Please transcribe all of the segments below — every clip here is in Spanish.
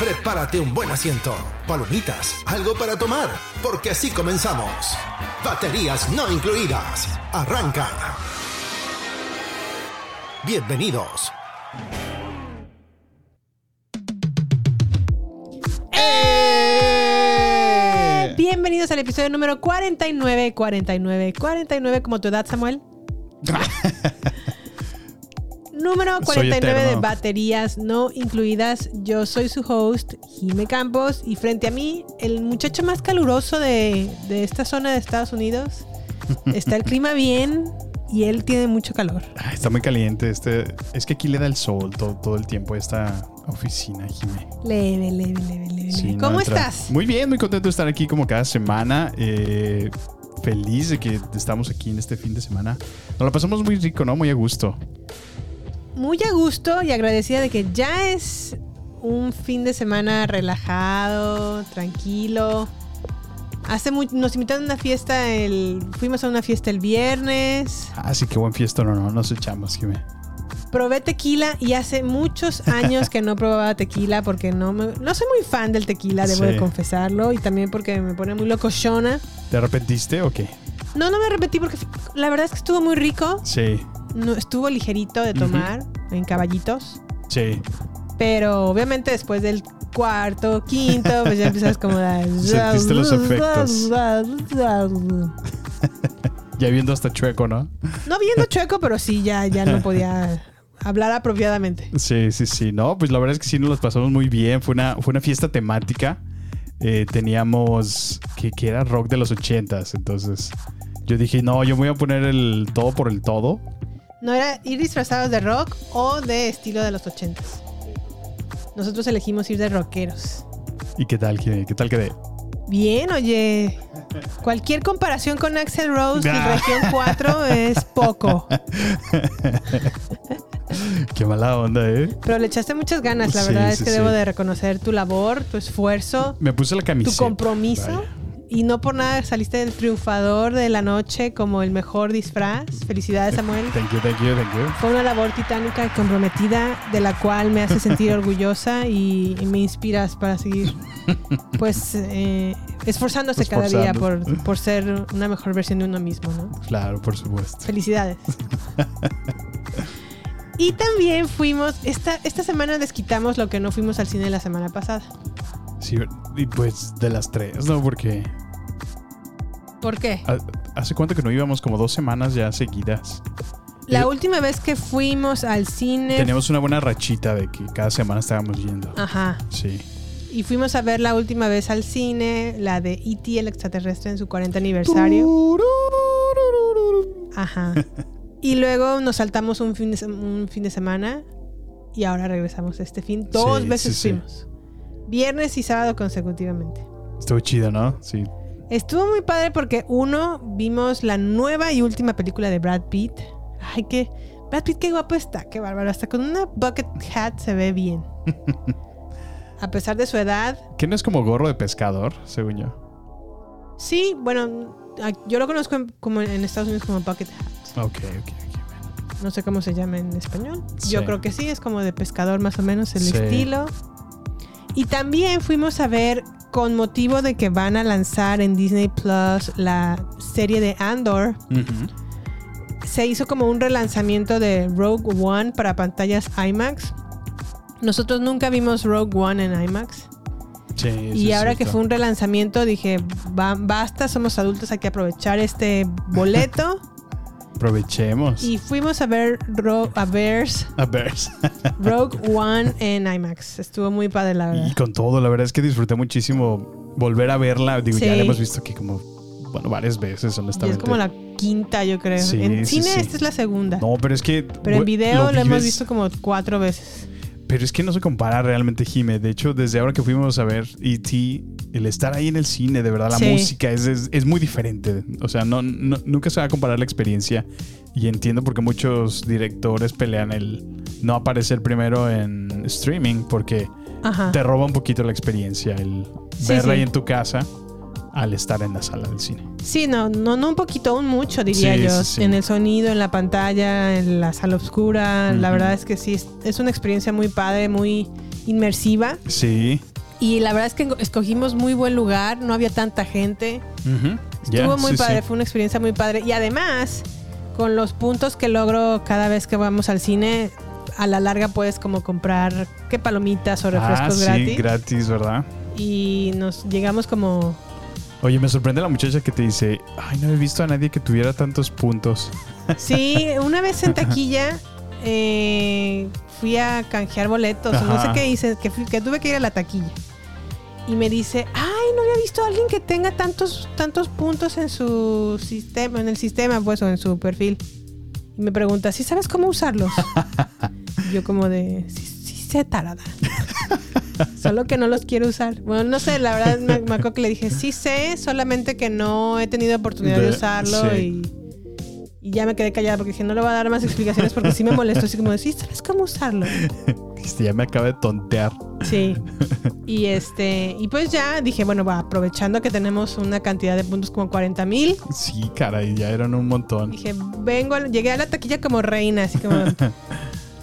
Prepárate un buen asiento, palomitas, algo para tomar, porque así comenzamos. Baterías no incluidas. Arranca. Bienvenidos. ¡Eh! Bienvenidos al episodio número 49, 49, 49, como tu edad, Samuel. número Soy 49 de baterías no incluidas. Yo soy su host, Jime Campos, y frente a mí, el muchacho más caluroso de, de esta zona de Estados Unidos. Está el clima bien y él tiene mucho calor. Ay, está muy caliente. Este, es que aquí le da el sol todo, todo el tiempo a esta oficina, Jimé. Leve, leve, leve, leve. Sí, ¿Cómo estás? Muy bien, muy contento de estar aquí como cada semana. eh, feliz de que estamos aquí en este fin de semana. Nos la pasamos muy rico, ¿no? Muy a gusto. Muy a gusto y agradecida de que ya es un fin de semana relajado, tranquilo. Hace mu- nos invitaron a una fiesta el fuimos a una fiesta el viernes. Así que buen fiesta, no, no, nos echamos, Jimé. Probé tequila y hace muchos años que no probaba tequila porque no me- no soy muy fan del tequila, debo Sí. de confesarlo, y también porque me pone muy locochona. ¿Te arrepentiste o qué? No, no me repetí porque la verdad es que estuvo muy rico, Sí, no, estuvo ligerito de tomar en caballitos. sí. Pero obviamente después del cuarto, quinto, pues ya empiezas como a... Sentiste los efectos. Ya viendo hasta chueco, ¿no? No viendo chueco, pero sí, ya, ya no podía hablar apropiadamente. Sí, sí, sí. No, pues la verdad es que sí nos las pasamos muy bien. Fue una, fue una fiesta temática. Eh, teníamos que, que era rock de los ochentas. Entonces yo dije, no, yo me voy a poner el todo por el todo. No era ir disfrazados de rock o de estilo de los ochentas. Nosotros elegimos ir de rockeros. ¿Y qué tal? ¿Qué, qué tal quedé? Bien, oye. Cualquier comparación con Axel Rose y. Región 4 es poco. Qué mala onda, ¿eh? Pero le echaste muchas ganas, la Sí, verdad es que sí. debo de reconocer tu labor, tu esfuerzo. Me puse la tu camiseta. compromiso. Vaya. Y no por nada saliste el triunfador de la noche como el mejor disfraz. Felicidades, Samuel. Thank you, thank you, thank you. Fue una labor titánica y comprometida de la cual me hace sentir orgullosa y, y me inspiras para seguir pues eh, esforzándose cada día por, por ser una mejor versión de uno mismo, ¿no? Claro, por supuesto. Felicidades. y también fuimos, esta, esta semana desquitamos lo que no fuimos al cine la semana pasada. Sí, y pues de las tres, ¿no? Porque ¿Por qué? ha- hace cuánto que no íbamos, como dos semanas ya seguidas. La Eh, última vez que fuimos al cine... Teníamos una buena rachita de que cada semana estábamos yendo. Ajá. Sí. Y fuimos a ver la última vez al cine, la de E.T. el extraterrestre en su 40 aniversario. Ajá. Y luego nos saltamos un fin de, un fin de semana y ahora regresamos este fin. Dos Sí, veces sí, sí. fuimos. Viernes y sábado consecutivamente. Estuvo chido, ¿no? Sí. Estuvo muy padre porque uno, vimos la nueva y última película de Brad Pitt. Ay, qué... Brad Pitt, qué guapo está, qué bárbaro. Hasta con una bucket hat se ve bien. A pesar de su edad, Que no es como gorro de pescador, según yo. Sí, bueno, yo lo conozco en- como en Estados Unidos como bucket hat. Ok, ok, ok. No sé cómo se llama en español. Sí. Yo creo que sí, es como de pescador más o menos el Sí. estilo. Y también fuimos a ver, con motivo de que van a lanzar en Disney Plus la serie de Andor, se hizo como un relanzamiento de Rogue One para pantallas IMAX. Nosotros nunca vimos Rogue One en IMAX. Sí, Y ahora que fue un relanzamiento, dije, "Va- basta, somos adultos, hay que aprovechar este boleto. Aprovechemos. y fuimos a ver Ro- a Bears, A ver. Rogue One en IMAX. Estuvo muy padre, la verdad. y con todo, la verdad es que disfruté muchísimo volver a verla. Digo, ya la hemos visto aquí como, bueno, varias veces, Y honestamente. es como la quinta, yo creo. Sí, en sí, cine esta es la segunda. No, pero es que. pero en video lo, vives- hemos visto como cuatro veces. Pero es que no se compara realmente, Jime. De hecho, desde ahora que fuimos a ver E.T., el estar ahí en el cine, de verdad, la Sí. música es, es, es muy diferente. O sea, no, no- nunca se va a comparar la experiencia. Y entiendo por qué muchos directores pelean el no aparecer primero en streaming, porque Ajá. te roba un poquito la experiencia el Sí, verla sí. ahí en tu casa al estar en la sala del cine. Sí, no, no, no un poquito, un mucho, diría Sí, yo. sí, sí. En el sonido, en la pantalla, en la sala oscura. La verdad es que sí, es, es una experiencia muy padre, muy inmersiva. Sí. Y la verdad es que escogimos muy buen lugar, no había tanta gente. Estuvo muy sí, padre, sí. fue una experiencia muy padre. Y además, con los puntos que logro cada vez que vamos al cine, a la larga puedes como comprar qué palomitas o refrescos ah, sí, gratis. gratis, ¿verdad? y nos llegamos como Oye, me sorprende la muchacha que te dice, ay, no he visto a nadie que tuviera tantos puntos. Sí, una vez en taquilla eh, fui a canjear boletos, o no sé Ajá. qué hice, que, que tuve que ir a la taquilla. Y me dice, ay, no había visto a alguien que tenga tantos, tantos puntos en su sistema, en el sistema, pues, o en su perfil. Y me pregunta, ¿sí sabes cómo usarlos? Y yo como de, sí, sí sé, tarada. Solo que no los quiero usar. Bueno, no sé, la verdad me, me acuerdo que le dije, sí sé, solamente que no he tenido oportunidad de, De- usarlo sí. y, y ya me quedé callada porque dije, no le voy a dar más explicaciones porque sí me molestó, así como sí, ¿sabes cómo usarlo? Este, ya me acaba de tontear. Sí. Y este, y pues ya dije, bueno, va, aprovechando que tenemos una cantidad de puntos como 40 mil, Sí, caray, ya eran un montón. dije, vengo, a- llegué a la taquilla como reina, así como,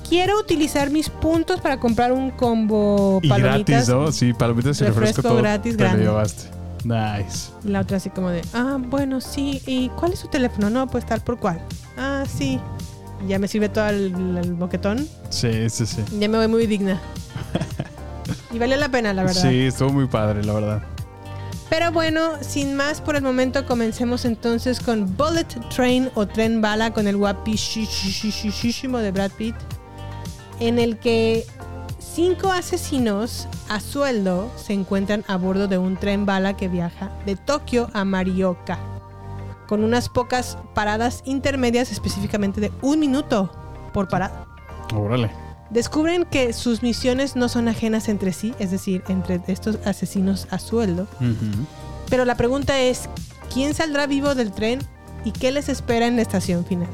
quiero utilizar mis puntos para comprar un combo Y palomitas. gratis, ¿no? Sí, palomitas y refresco, refresco todo. gratis, lo llevaste. Nice. La otra así como de, ah, bueno, sí. ¿Y cuál es su teléfono? No, pues tal por cual. Ah, sí. Ya me sirve todo el, el boquetón. Sí, sí, sí. Ya me voy muy digna. y valió la pena, la verdad. Sí, estuvo muy padre, la verdad. Pero bueno, sin más por el momento, comencemos entonces con Bullet Train o Tren Bala con el guapísimo de Brad Pitt, en el que cinco asesinos a sueldo se encuentran a bordo de un tren bala que viaja de Tokio a Marioka, con unas pocas paradas intermedias específicamente de un minuto por parada. Órale. Descubren que sus misiones no son ajenas entre sí, es decir, entre estos asesinos a sueldo, pero la pregunta es, ¿quién saldrá vivo del tren y qué les espera en la estación final?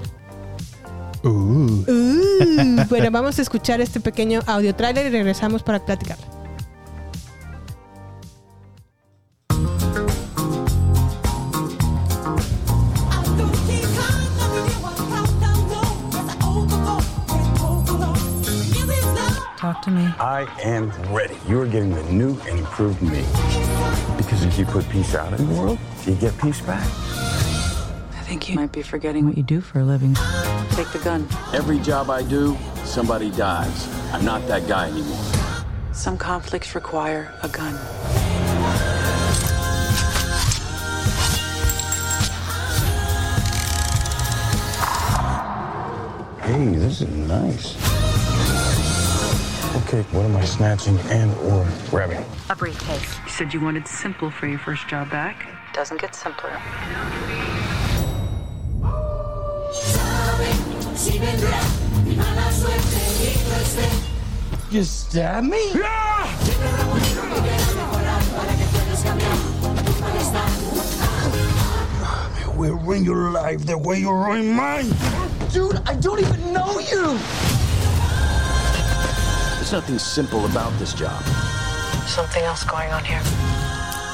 Uh. Uh, bueno, vamos a escuchar este pequeño audio trailer y regresamos para platicar. I am ready. You are getting the new and improved me. Because if you put peace out in the world, you get peace back. I think you might be forgetting what you do for a living. Take the gun. Every job I do, somebody dies. I'm not that guy anymore. Some conflicts require a gun. Hey, this is nice. Okay, what am I snatching and or grabbing? A briefcase. You said you wanted simple for your first job back. Doesn't get simpler. You stab me? I will ruin your life the way you ruin mine. Dude, I don't even know you. There's nothing simple about this job. Something else going on here.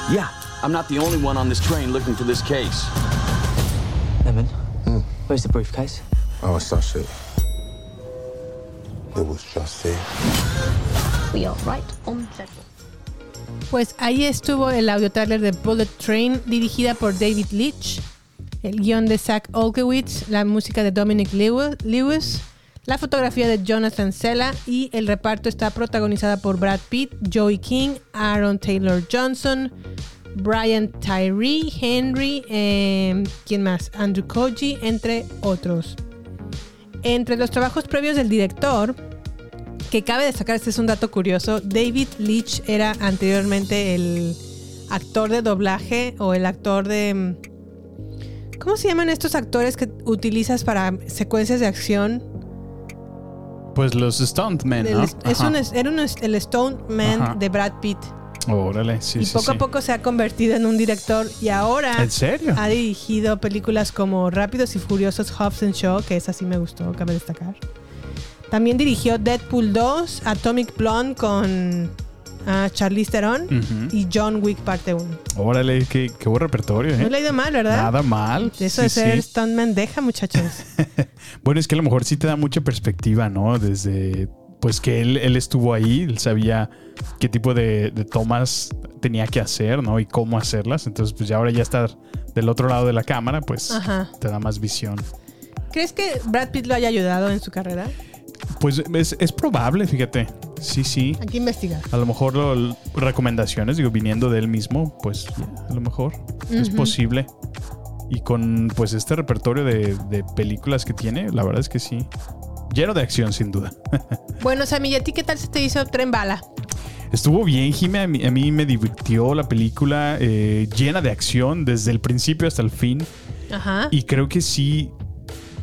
Yeah, I'm not the only one on this train looking for this case. Lemon, hmm. where's the briefcase? Oh, it's not shit. It was just there. We are right on schedule. Pues ahí estuvo el audio trailer de Bullet Train, dirigida por David Leitch, el guión de Zach Olkewicz, la música de Dominic Lewi- Lewis, La fotografía de Jonathan Sella y el reparto está protagonizada por Brad Pitt, Joey King, Aaron Taylor Johnson, Brian Tyree, Henry, eh, ¿quién más? Andrew Koji, entre otros. Entre los trabajos previos del director, que cabe destacar, este es un dato curioso, David Leitch era anteriormente el actor de doblaje o el actor de... ¿Cómo se llaman estos actores que utilizas para secuencias de acción? Pues los Stuntmen, ¿no? es Ajá. un, era un- el Stoneman Ajá. de Brad Pitt. Órale, sí, y sí, poco sí. a poco se ha convertido en un director y ahora ¿En serio? ha dirigido películas como Rápidos y Furiosos Hobbs and Shaw, que esa sí me gustó, cabe destacar. También dirigió Deadpool 2, Atomic Blonde con ah, Charlize Theron y John Wick parte 1. Órale, qué, qué buen repertorio, ¿eh? No le ha ido mal, ¿verdad? Nada mal. Eso Sí, de ser sí. stuntman deja, muchachos. Bueno, es que a lo mejor sí te da mucha perspectiva, ¿no? Desde, pues que él, él estuvo ahí, él sabía qué tipo de, de tomas tenía que hacer, ¿no? Y cómo hacerlas. Entonces, pues ya ahora ya estar del otro lado de la cámara, pues Ajá. te da más visión. ¿Crees que Brad Pitt lo haya ayudado en su carrera? Pues es, es probable, fíjate. Sí, sí. Hay que investigar. A lo mejor lo- recomendaciones, digo, viniendo de él mismo, pues a lo mejor es posible. Y con pues este repertorio de, de películas que tiene, la verdad es que sí. Lleno de acción, sin duda. Bueno, Sammy, ¿y a ti qué tal se te hizo Tren Bala? Estuvo bien, Jime. A mí, a mí me divirtió la película, eh, llena de acción desde el principio hasta el fin. Ajá. Y creo que sí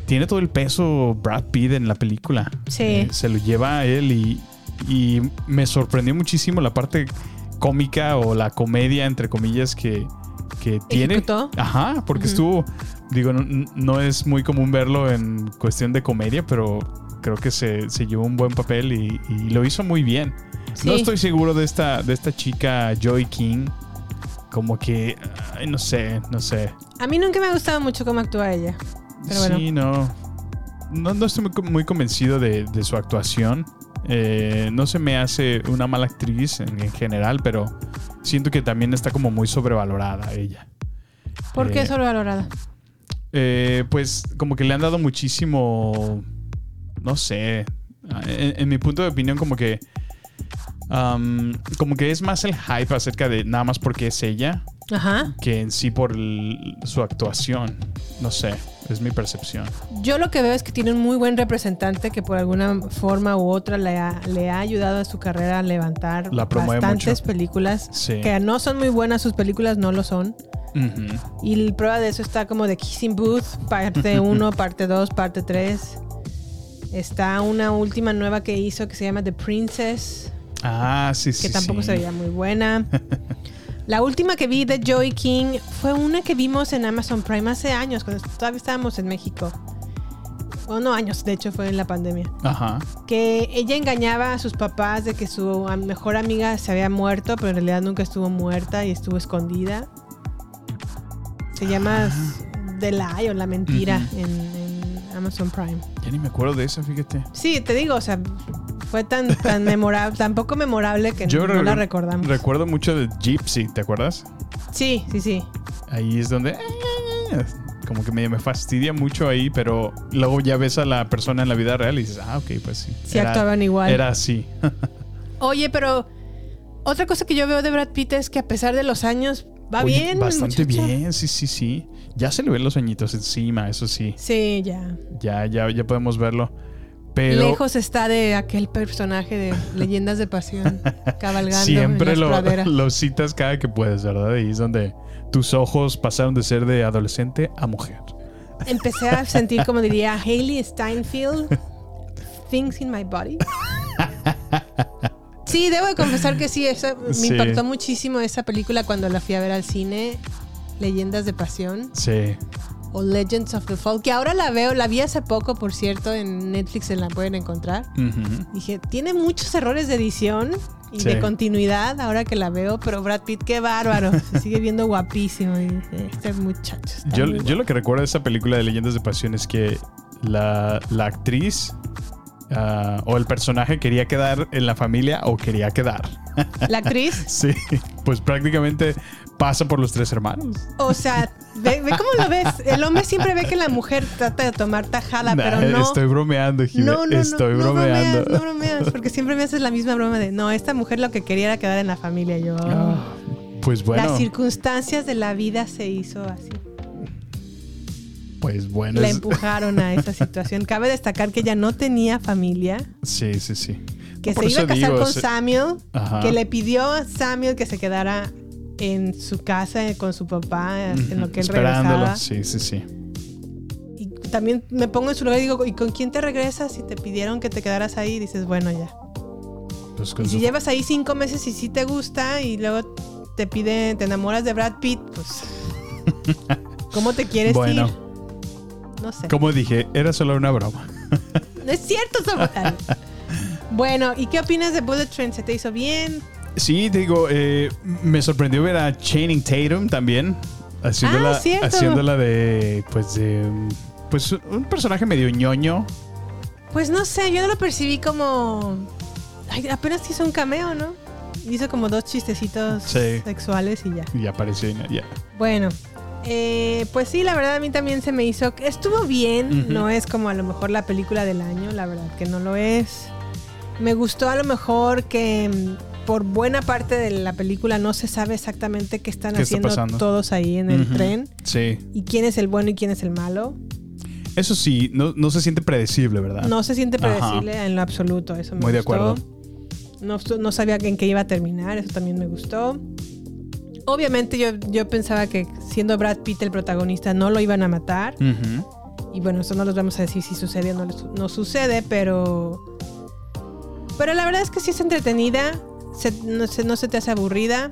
tiene todo el peso Brad Pitt en la película. Sí. Eh, se lo lleva a él y, y me sorprendió muchísimo la parte cómica o la comedia, entre comillas, que, que tiene. ¿Ejecutó? Ajá, porque estuvo, digo, no, no es muy común verlo en cuestión de comedia, pero creo que se, se llevó un buen papel y, y lo hizo muy bien. Sí. No estoy seguro de esta, de esta chica Joy King. Como que, ay, no sé, no sé. A mí nunca me ha gustado mucho cómo actúa ella. Pero bueno. Sí, no. No, no estoy muy, co- muy convencido de, de su actuación. Eh, no se me hace una mala actriz en, en general, pero siento que también está como muy sobrevalorada ella. ¿Por qué Eh, sobrevalorada? Eh, pues como que le han dado muchísimo, no sé, en, en mi punto de opinión como que, como que es más el hype acerca de nada más porque es ella Ajá. que en sí por el- su actuación. No sé, es mi percepción. Yo lo que veo es que tiene un muy buen representante que por alguna forma u otra le ha, le ha ayudado a su carrera a levantar La bastantes mucho. películas. Sí. Que no son muy buenas sus películas, no lo son. Ujú. Y la prueba de eso está como The Kissing Booth, parte 1, parte 2, parte 3. Está una última nueva que hizo que se llama The Princess, Ah, sí, sí. que tampoco sí. se veía muy buena. La última que vi de Joey King fue una que vimos en Amazon Prime hace años, cuando todavía estábamos en México. O no años, de hecho fue en la pandemia. Ajá. Que ella engañaba a sus papás de que su mejor amiga se había muerto, pero en realidad nunca estuvo muerta y estuvo escondida. Se llama The Lie o La Mentira Ujú. en, en Amazon Prime. Ya ni me acuerdo de eso, fíjate. Sí, te digo, o sea, fue tan, tan memorable, tan poco memorable que no la recordamos. Recuerdo mucho de Gypsy, ¿te acuerdas? Sí, sí, sí. Ahí es donde... Como que medio me fastidia mucho ahí, pero luego ya ves a la persona en la vida real y dices, ah, ok, pues sí. Sí actuaban igual. Era así. Oye, pero otra cosa que yo veo de Brad Pitt es que a pesar de los años va Oye, bien. Bastante bien, sí, sí, sí. Ya se le ven los añitos encima, eso sí. Sí, ya. Ya, ya, ya podemos verlo. Pero Lejos está de aquel personaje de Leyendas de Pasión cabalgando siempre en las lo, lo citas cada que puedes, ¿verdad? Y es donde tus ojos pasaron de ser de adolescente a mujer. Empecé a sentir, como diría Hailey Steinfeld, things in my body. Sí, debo de confesar que sí, eso me Sí. impactó muchísimo esa película cuando la fui a ver al cine, Leyendas de Pasión Sí. O Legends of the Fall, que ahora la veo, la vi hace poco, por cierto, en Netflix se la pueden encontrar. Dije, tiene muchos errores de edición y Sí. de continuidad ahora que la veo, pero Brad Pitt, qué bárbaro. Se sigue viendo guapísimo. Este muchacho está Yo, yo lo que recuerdo de esa película de Leyendas de Pasión es que la, la actriz ah, o el personaje quería quedar en la familia o quería quedar. La actriz, Sí, pues prácticamente pasa por los tres hermanos. o sea, Ve, ve cómo lo ves. El hombre siempre ve que la mujer trata de tomar tajada, Nah, pero no. Estoy bromeando, Jime. no, no, no, estoy no bromeando. bromeas, no bromeas, porque siempre me haces la misma broma de, no, esta mujer lo que quería era quedar en la familia. Yo, Pues bueno, las circunstancias de la vida se hizo así. pues bueno. La empujaron a esa situación. Cabe destacar que ella no tenía familia, Sí, sí, sí. que No, se iba a casar digo, con se- Samuel, Ajá. que le pidió a Samuel que se quedara en su casa eh, con su papá, en lo que él Esperándolo. regresaba. Sí, sí, sí. Y también me pongo en su lugar y digo, ¿y con quién te regresas? Si te pidieron que te quedaras ahí, dices, bueno, ya. Pues Y si llevas ahí cinco meses y sí te gusta y luego te pide, te enamoras de Brad Pitt, pues. ¿Cómo te quieres Bueno. ir? No sé. Como dije, era solo una broma. No es cierto, Samuel. bueno, ¿y qué opinas de Bullet Train? ¿Se te hizo bien? Sí, digo, eh, me sorprendió ver a Channing Tatum también. Haciéndola, Ah, haciéndola de, pues, de, pues, un personaje medio ñoño. Pues no sé, yo no lo percibí como. Ay, apenas hizo un cameo, ¿no? Hizo como dos chistecitos Sí. sexuales y ya. Y apareció ya. Bueno, eh, pues sí, la verdad a mí también se me hizo. Estuvo bien, no es como a lo mejor la película del año, la verdad que no lo es. Me gustó a lo mejor que por buena parte de la película no se sabe exactamente qué están ¿Qué está haciendo todos ahí en el tren Sí. y quién es el bueno y quién es el malo. Eso sí, no, no se siente predecible, ¿verdad? No se siente Ajá. predecible en lo absoluto, eso me Muy de gustó. acuerdo. No, no sabía en qué iba a terminar, eso también me gustó. Obviamente yo, yo pensaba que siendo Brad Pitt el protagonista no lo iban a matar. Y bueno, eso no los vamos a decir si sucede o no, no sucede, pero... Pero la verdad es que sí es entretenida, se- no, se, no se te hace aburrida.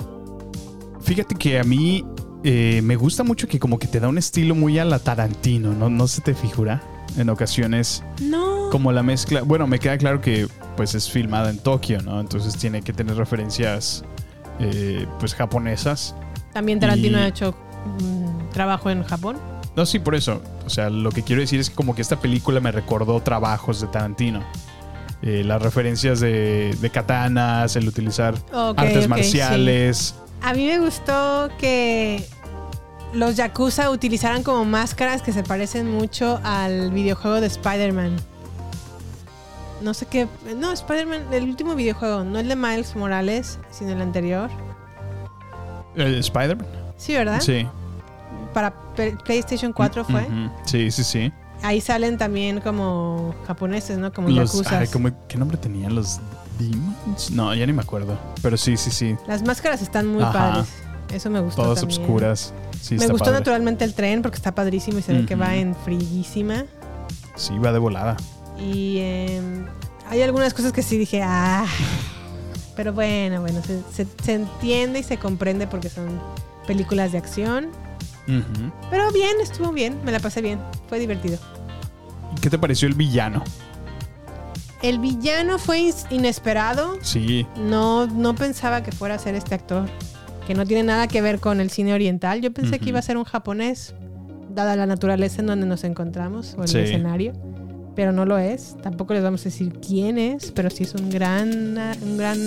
Fíjate que a mí eh, me gusta mucho que como que te da un estilo muy a la Tarantino, ¿no? No se te figura en ocasiones No. como la mezcla. Bueno, me queda claro que pues es filmada en Tokio, ¿no? Entonces tiene que tener referencias eh, pues japonesas. También Tarantino Y- ha hecho mm, trabajo en Japón. No, sí, por eso. O sea, lo que quiero decir es que como que esta película me recordó trabajos de Tarantino. Eh, las referencias de, de katanas, el utilizar artes marciales. A mí me gustó que los Yakuza utilizaran como máscaras que se parecen mucho al videojuego de Spider-Man. No sé qué. No, Spider-Man, el último videojuego, no el de Miles Morales, sino el anterior. Eh, ¿Spider-Man? Sí, ¿verdad? Sí. Para PlayStation 4 fue. Ujú. Sí, sí, sí. Ahí salen también como japoneses, ¿no? Como Los, ay, ¿cómo- ¿Qué nombre tenían? ¿Los Demons? No, ya ni me acuerdo. Pero sí, sí, sí. Las máscaras están muy Ajá. padres. Eso me gustó. Todas también. obscuras. Sí, me gustó padre. naturalmente el tren porque está padrísimo y se ve que va en friguísima. Sí, va de volada. Y em, hay algunas cosas que sí dije, ah. Pero bueno, bueno, se, se- se entiende y se comprende porque son películas de acción. Pero bien, estuvo bien, me la pasé bien, fue divertido. ¿Qué te pareció el villano? El villano fue inesperado. Sí. No, no pensaba que fuera a ser este actor, que no tiene nada que ver con el cine oriental. Yo pensé que iba a ser un japonés, dada la naturaleza en donde nos encontramos o el Sí. escenario. Pero no lo es. Tampoco les vamos a decir quién es, pero sí es un gran, un gran.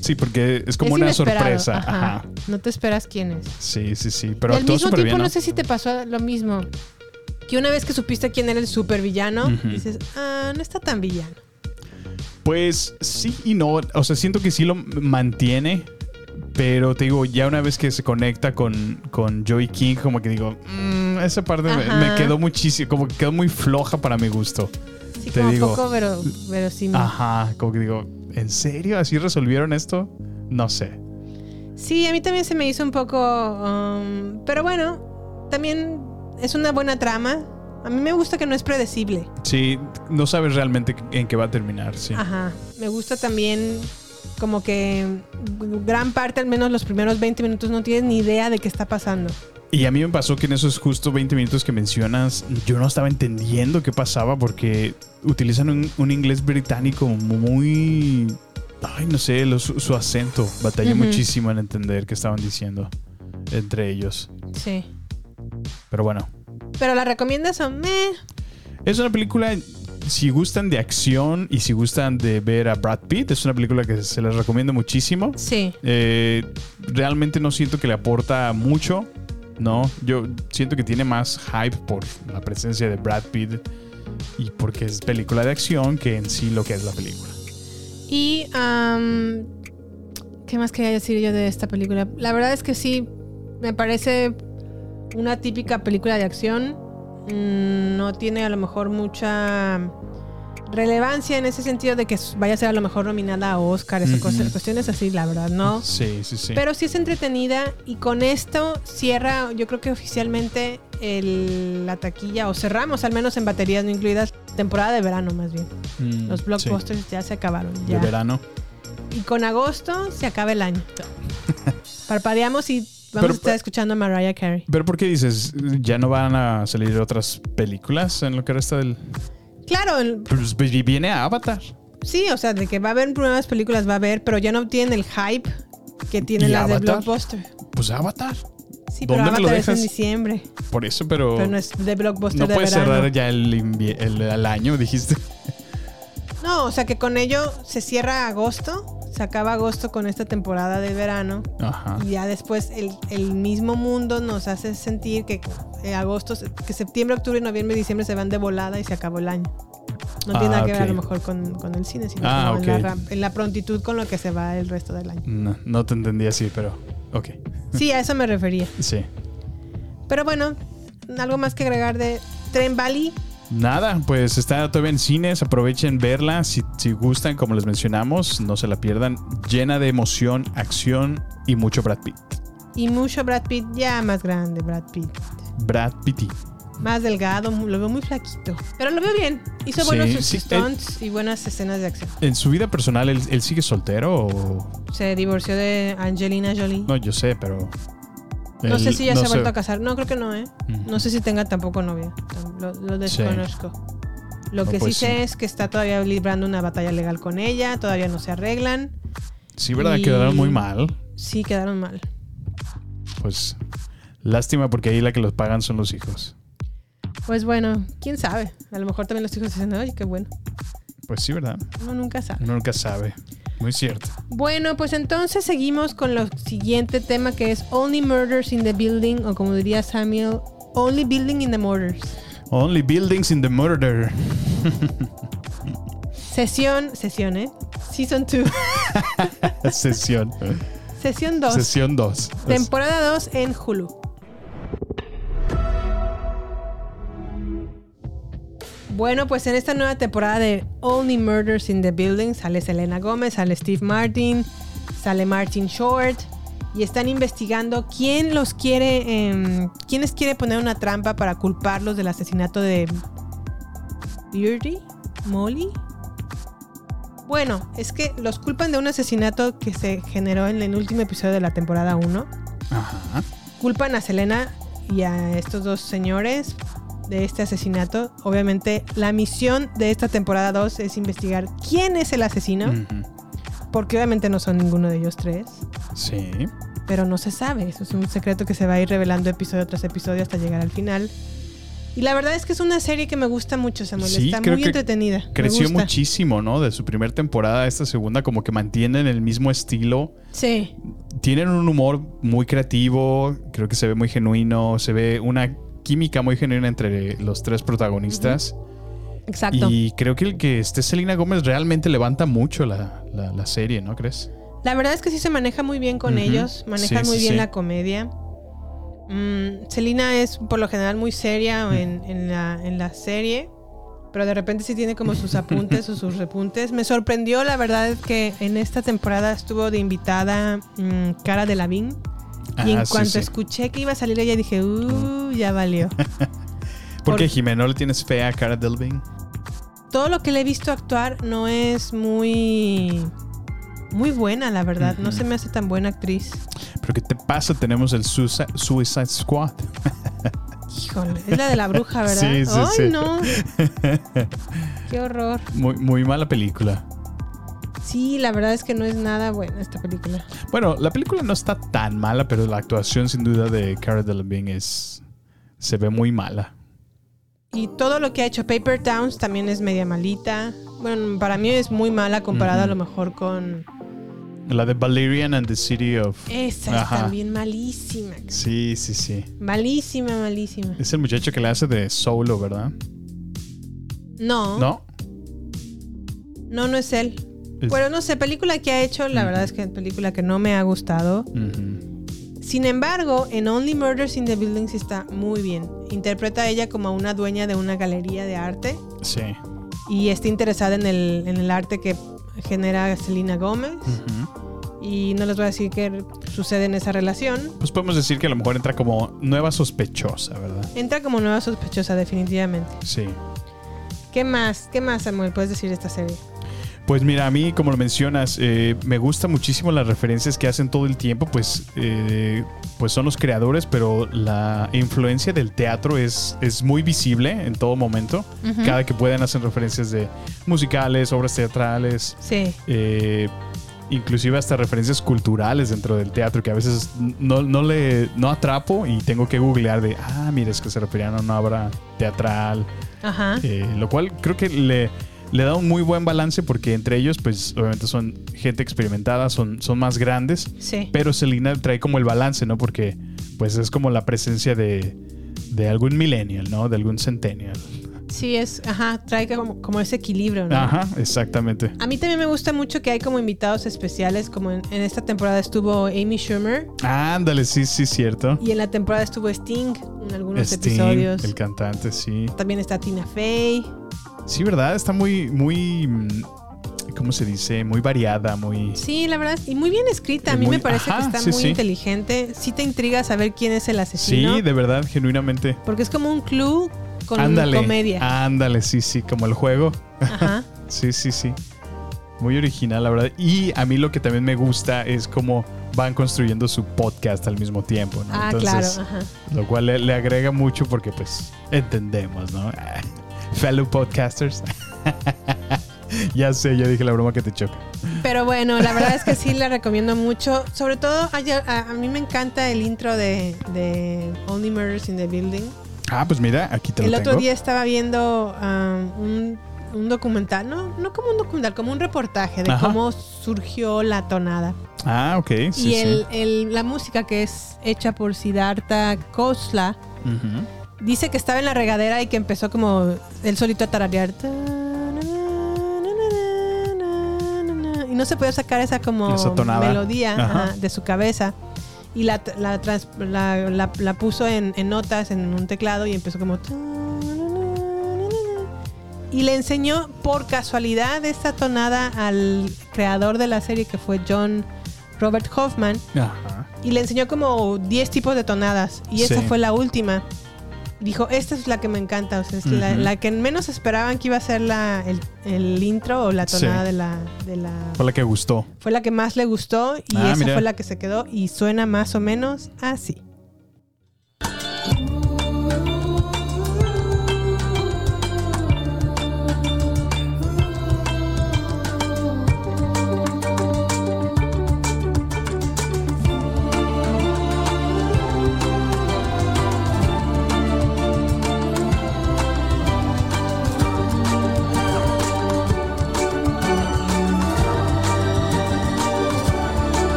Sí, porque es como es una sorpresa. ajá. Ajá. No te esperas quién es. Sí, sí, sí. Pero y al mismo tiempo, bien. no ¿no? sé si te pasó lo mismo. Que una vez que supiste quién era el supervillano, Ujú. dices, ah, no está tan villano. Pues sí y no. O sea, siento que sí lo mantiene. Pero te digo, ya una vez que se conecta con, con Joey King, como que digo, "Mm, esa parte me, quedó muchísimo, como que quedó muy floja para mi gusto. Sí, Te como digo. poco vero- verosímil. Ajá, como que digo, ¿en serio? ¿Así resolvieron esto? No sé. Sí, a mí también se me hizo un poco. um, pero bueno, también es una buena trama. A mí me gusta que no es predecible. Sí, no sabes realmente en qué va a terminar, sí. Ajá. Me gusta también como que gran parte, al menos los primeros 20 minutos, no tienes ni idea de qué está pasando. Y a mí me pasó que en esos justo 20 minutos que mencionas, yo no estaba entendiendo qué pasaba porque utilizan un, un inglés británico muy... Ay, no sé, su, acento. Batallé muchísimo en entender qué estaban diciendo entre ellos. Sí. Pero bueno, Pero la recomiendas o meh. es una película, si gustan de acción y si gustan de ver a Brad Pitt, es una película que se les recomiendo muchísimo. Sí. Eh, realmente no siento que le aporta mucho, No, yo siento que tiene más hype por la presencia de Brad Pitt y porque es película de acción que en sí lo que es la película. Y, am, ¿qué más quería decir yo de esta película? La verdad es que sí, me parece una típica película de acción. Mm, No tiene a lo mejor mucha relevancia en ese sentido de que vaya a ser a lo mejor nominada a Oscars o Ujú. cosas- cuestiones así, la verdad, ¿no? Sí, sí, sí. Pero sí es entretenida y con esto cierra, yo creo que oficialmente el- la taquilla, o cerramos al menos en baterías no incluidas, temporada de verano más bien. Mm, Los sí. blockbusters ya se acabaron. De Ya. verano. Y con agosto se acaba el año. Parpadeamos y vamos Pero- a estar escuchando a Mariah Carey. Pero ¿por qué dices? ¿Ya no van a salir otras películas en lo que resta del...? Claro, el- Pues viene Avatar. sí, o sea, de que va a haber nuevas películas, va a haber, pero ya no tienen el hype que tienen ¿Y las de Avatar? Blockbuster. Pues Avatar. Sí, pero ¿Dónde me lo Avatar es en dejas? diciembre. Por eso, pero... Pero no es de Blockbuster no de puedes verano. cerrar ya el, el, el año, dijiste. No, o sea que con ello se cierra agosto, se acaba agosto con esta temporada de verano Ajá. y ya después el, el mismo mundo nos hace sentir que eh, agosto, que septiembre, octubre, noviembre y diciembre se van de volada y se acabó el año. No tiene Ah, nada que ver a lo mejor con, con el cine, sino Ah, en, la, en la prontitud con lo que se va el resto del año. No, no te entendí así, pero... Ok. Sí, a eso me refería. Sí. Pero bueno, algo más que agregar de Tren Valley. Nada, pues está todavía en cines. Aprovechen verla. Si, si gustan, como les mencionamos, no se la pierdan. Llena de emoción, acción y mucho Brad Pitt. Y mucho Brad Pitt, ya más grande Brad Pitt. Brad Pitt. Más delgado, lo veo muy flaquito. Pero lo veo bien. Hizo Sí, buenos sus sí, stunts y buenas escenas de acción. ¿En su vida personal él, él sigue soltero o...? Se divorció de Angelina Jolie. No, yo sé, pero... No sé si ya no se ha vuelto a casar. No, creo que no, ¿eh? No sé si tenga tampoco novia. Lo, lo desconozco. Lo No, que pues sí sé sí. es que está todavía librando una batalla legal con ella. Todavía no se arreglan. Sí, ¿verdad? Y- Quedaron muy mal. Sí, quedaron mal. Pues lástima porque ahí la que los pagan son los hijos. Pues bueno, quién sabe. A lo mejor también los hijos dicen, oye, qué bueno. Pues sí, ¿verdad? Uno nunca sabe. Uno nunca sabe. Muy cierto. Bueno, pues entonces seguimos con lo siguiente tema que es Only Murders in the Building, o como diría Samuel, Only Building in the Murders. Only buildings in the murder. Sesión, sesión, ¿eh? Season 2. Sesión. Sesión 2. Sesión 2. Temporada 2 en Hulu. Bueno, pues en esta nueva temporada de Only Murders in the Building sale Selena Gómez, sale Steve Martin, sale Martin Short y están investigando quién los quiere, em, quién les quiere poner una trampa para culparlos del asesinato de Beardy, Molly. Bueno, es que los culpan de un asesinato que se generó en el último episodio de la temporada 1 Ajá. culpan a Selena y a estos dos señores de este asesinato. Obviamente, la misión de esta temporada 2 es investigar quién es el asesino, porque obviamente no son ninguno de ellos tres, Sí. pero no se sabe. Eso es un secreto que se va a ir revelando episodio tras episodio hasta llegar al final. Y la verdad es que es una serie que me gusta mucho, Samuel. Sí, Está creo muy que entretenida. Creció muchísimo, ¿no? De su primera temporada a esta segunda, como que mantienen el mismo estilo. Sí. Tienen un humor muy creativo, creo que se ve muy genuino, se ve una química muy genuina entre los tres protagonistas. Exacto. Y creo que el que esté Selena Gómez realmente levanta mucho la, la- la serie, ¿no crees? La verdad es que sí se maneja muy bien con ellos, manejan Sí, muy sí, bien sí. la comedia. Mm, Selena es por lo general muy seria en, en la, en la serie, pero de repente sí tiene como sus apuntes o sus repuntes. Me sorprendió, la verdad, que en esta temporada estuvo de invitada mm, Cara de Lavín. Y en Ah, cuanto sí. escuché que iba a salir ella, dije, uh, ya valió. ¿Por qué, Jimena? ¿No le tienes fe a Cara Delving? Todo lo que le he visto actuar no es muy, muy buena, la verdad. No se me hace tan buena actriz. ¿Pero qué te pasa? Tenemos el Suicide, Suicide Squad. Híjole, es la de la bruja, ¿verdad? Sí, sí, ¡Ay, sí. no! ¡Qué horror! Muy, muy mala película. Sí, la verdad es que no es nada buena esta película. Bueno, la película no está tan mala, pero la actuación sin duda de Cara Delevingne es se ve muy mala. Y todo lo que ha hecho Paper Towns también es media malita. Bueno, para mí es muy mala comparada a lo mejor con La de Valerian and the City of. Esa es también malísima. Sí, sí, sí. Malísima, malísima. Es el muchacho que le hace de solo, ¿verdad? No, no, ¿No? no, es él. Es- Bueno, no sé, película que ha hecho, la verdad es que es película que no me ha gustado. Sin embargo, en Only Murders in the Building sí está muy bien. Interpreta a ella como una dueña de una galería de arte Sí. y está interesada en el, en el arte que genera Selena Gómez. Y no les voy a decir qué sucede en esa relación. Pues podemos decir que a lo mejor entra como nueva sospechosa, ¿verdad? Entra como nueva sospechosa, definitivamente. Sí. ¿Qué más? ¿Qué más, Samuel, puedes decir de esta serie? Pues mira, a mí, como lo mencionas, eh, me gusta muchísimo las referencias que hacen todo el tiempo, pues, eh, pues son los creadores, pero la influencia del teatro es, es muy visible en todo momento. Cada que pueden hacen referencias de musicales, obras teatrales, Sí. eh, inclusive hasta referencias culturales dentro del teatro que a veces no, no le no atrapo y tengo que googlear de, ah, mira, es que se referían a una obra teatral, Ajá. eh, lo cual creo que le, le da un muy buen balance porque entre ellos, pues obviamente son gente experimentada, son, son más grandes, Sí. pero Selena trae como el balance, ¿no? Porque pues es como la presencia de, de algún millennial, ¿no? De algún centennial. Sí, es, ajá, trae como, como ese equilibrio, ¿no? Ajá, exactamente. A mí también me gusta mucho que hay como invitados especiales, como en, en esta temporada estuvo Amy Schumer Ándale, sí, sí, cierto. y en la temporada estuvo Sting en algunos Sting, episodios. el cantante, sí. También está Tina Fey. Sí, ¿verdad? Está muy, muy, mm, ¿cómo se dice? Muy variada, muy... Sí, la verdad, y muy bien escrita. A mí Muy- me parece ajá, que está sí, muy sí. inteligente. Sí te intriga saber quién es el asesino. Sí, de verdad, genuinamente. Porque es como un clue con Ándale. comedia. Ándale, sí, sí, como el juego. Ajá. Sí, sí, sí. Muy original, la verdad. Y a mí lo que también me gusta es cómo van construyendo su podcast al mismo tiempo, ¿no? Ah, claro. Ajá. Lo cual le, le agrega mucho porque, pues, entendemos, ¿no? Fellow podcasters. ya sé, ya dije la broma que te choca. Pero bueno, la verdad es que sí la recomiendo mucho. Sobre todo, a, a mí me encanta el intro de, de Only Murders in the Building. Ah, pues mira, aquí te el lo otro tengo. día estaba viendo um, un, un documental, no, no como un documental, como un reportaje de Ajá. cómo surgió la tonada. Ah, ok. Sí, y el, sí. el- la música que es hecha por Siddhartha Khosla Ujú. Dice que estaba en la regadera y que empezó como él solito a tararear. Y no se podía sacar esa como melodía Ajá. de su cabeza. Y la, la, trans- la- puso en, en notas en un teclado y empezó como. Y le enseñó por casualidad esta tonada al creador de la serie que fue John Robert Hoffman Ajá. y le enseñó como 10 tipos de tonadas y esa fue la última. Dijo, esta es la que me encanta, o sea, es la, que menos esperaban que iba a ser la, el, el intro o la tonada Sí. de, la, de la... Fue la que gustó. Fue la que más le gustó y Ah, esa mira. fue la que se quedó y suena más o menos así.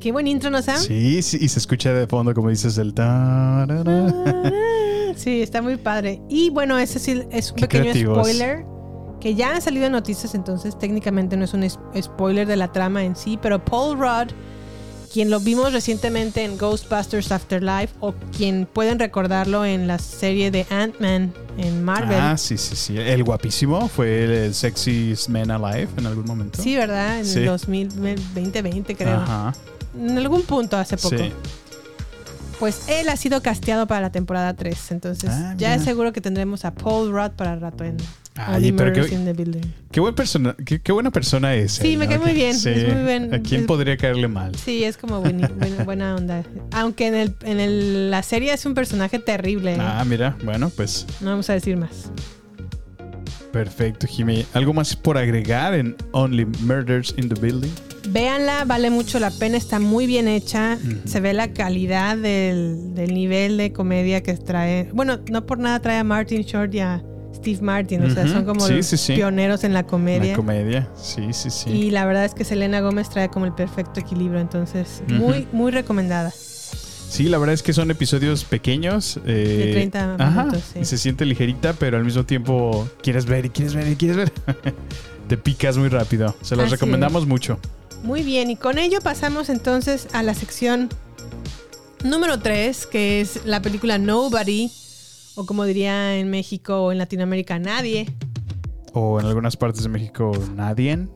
Qué buen intro, ¿no, Sam? Sí, sí, y se escucha de fondo como dices el tarara. Sí, está muy padre. Y bueno, ese sí es un Qué pequeño creativos. spoiler que ya han salido en noticias, entonces técnicamente no es un spoiler de la trama en sí, pero Paul Rudd, quien lo vimos recientemente en Ghostbusters Afterlife o quien pueden recordarlo en la serie de Ant-Man en Marvel. Ah, sí, sí, sí. El guapísimo fue el, el Sexiest Man Alive en algún momento. Sí, ¿verdad? En Sí. el 2020, creo. Ajá. En algún punto hace poco. Sí. Pues él ha sido casteado para la temporada 3. Entonces Ah, ya es seguro que tendremos a Paul Rudd para el rato en Ay, pero qué- in the Building. Qué, buen persona, qué, qué buena persona es. Sí, él, me ¿no? cae muy bien, Sí. es muy bien. ¿A quién Es- podría caerle mal? Sí, es como buena, buena onda. Aunque en, el, en el- la serie es un personaje terrible. ¿eh? Ah, mira, bueno, pues No vamos a decir más. Perfecto, Jimmy. ¿Algo más por agregar en Only Murders in the Building? Véanla, vale mucho la pena, está muy bien hecha. Se ve la calidad del, del nivel de comedia que trae. Bueno, no por nada trae a Martin Short y a Steve Martin. O sea, son como Sí, los sí, sí. pioneros en la comedia. La comedia. Sí, sí, sí. Y la verdad es que Selena Gómez trae como el perfecto equilibrio. Entonces, muy, muy recomendada. Sí, la verdad es que son episodios pequeños. eh, De 30 ajá, minutos, sí. y se siente ligerita, pero al mismo tiempo quieres ver y quieres ver y quieres ver. Te picas muy rápido. Se los Así recomendamos mucho. Muy bien, y con ello pasamos entonces a la sección número 3, que es la película Nobody, o como diría en México o en Latinoamérica, Nadie. O en algunas partes de México, nadie.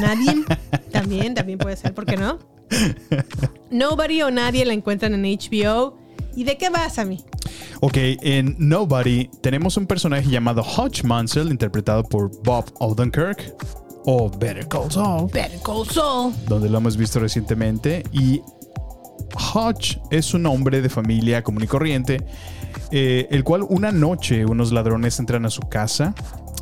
Nadie. también, también puede ser, ¿por qué no? Nobody o Nadie la encuentran en HBO. ¿Y de qué vas a mí? Ok, en Nobody tenemos un personaje llamado Hodge Mansell, interpretado por Bob Odenkirk, o Better Call Saul, Better Call Saul. donde lo hemos visto recientemente. Y Hodge es un hombre de familia común y corriente, eh, el cual una noche unos ladrones entran a su casa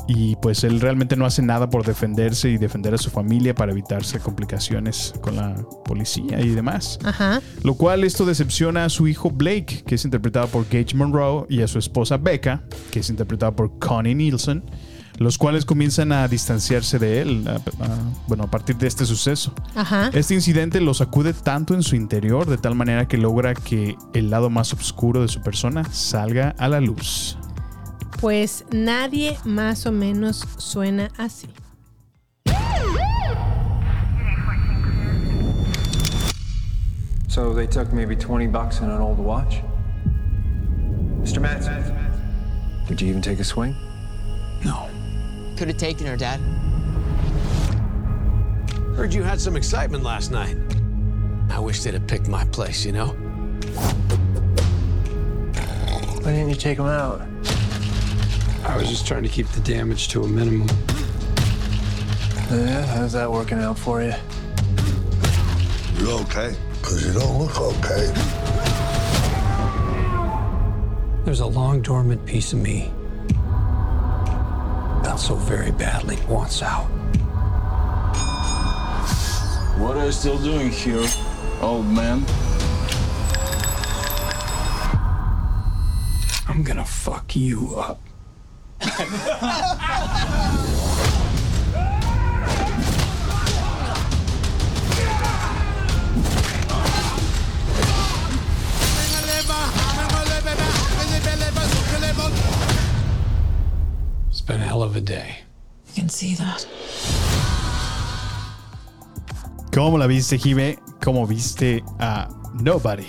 y pues él realmente no hace nada por defenderse y defender a su familia para evitarse complicaciones con la policía y demás. Ajá. Lo cual esto decepciona a su hijo Blake, que es interpretado por Gage Monroe, y a su esposa Becca, que es interpretada por Connie Nielsen, los cuales comienzan a distanciarse de él, a- a- bueno, a partir de este suceso. Ajá. Este incidente lo sacude tanto en su interior, de tal manera que logra que el lado más oscuro de su persona salga a la luz. Pues nadie más o menos suena así. So they took maybe 20 bucks and an old watch? Mr. Matson, did you even take a swing? No. Could have taken her, Dad. Heard you had some excitement last night. I wish they'd have picked my place, you know? Why didn't you take him out? I was just trying to keep the damage to a minimum. Yeah, how's that working out for you? You okay? Because you don't look okay. There's a long dormant piece of me. Felt so very badly wants out. What are you still doing here, old man? I'm gonna fuck you up. It's been a hell of a day. I can see that. ¿Cómo la viste, Jive? ¿Cómo viste a Nobody?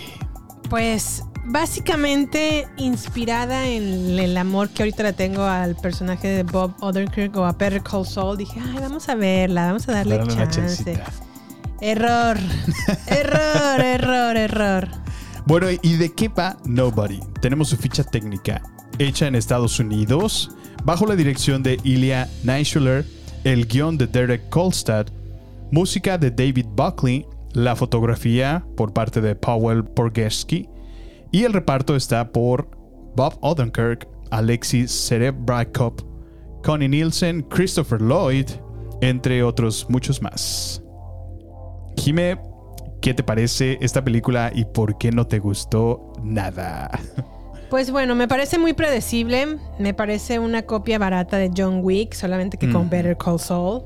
Pues básicamente inspirada en el amor que ahorita le tengo al personaje de Bob Odenkirk o a Better Call Saul, dije, ay, vamos a verla, vamos a darle chance. Error, error, error, error. Bueno, ¿y de qué va Nobody? Tenemos su ficha técnica, hecha en Estados Unidos, bajo la dirección de Ilya Neischuler, el guion de Derek Kolstad, música de David Buckley, la fotografía por parte de Powell Porgeski, y el reparto está por Bob Odenkirk, Alexis Serebrakov, Connie Nielsen, Christopher Lloyd, entre otros muchos más. Jime, ¿qué te parece esta película y por qué no te gustó nada? Pues bueno, me parece muy predecible. Me parece una copia barata de John Wick, solamente que con Mm. Better Call Saul.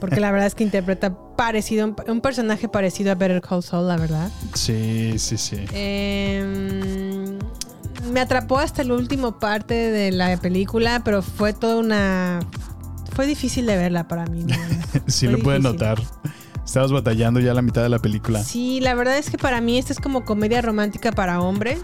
Porque la verdad es que interpreta parecido, un, personaje parecido a Better Call Saul, la verdad. Sí, sí, sí. Eh, me atrapó hasta la última parte de la película, pero fue toda una. Fue difícil de verla para mí. ¿no? sí Fue lo difícil. notar. Estabas batallando ya la mitad de la película. Sí, la verdad es que para mí esta es como comedia romántica para hombres.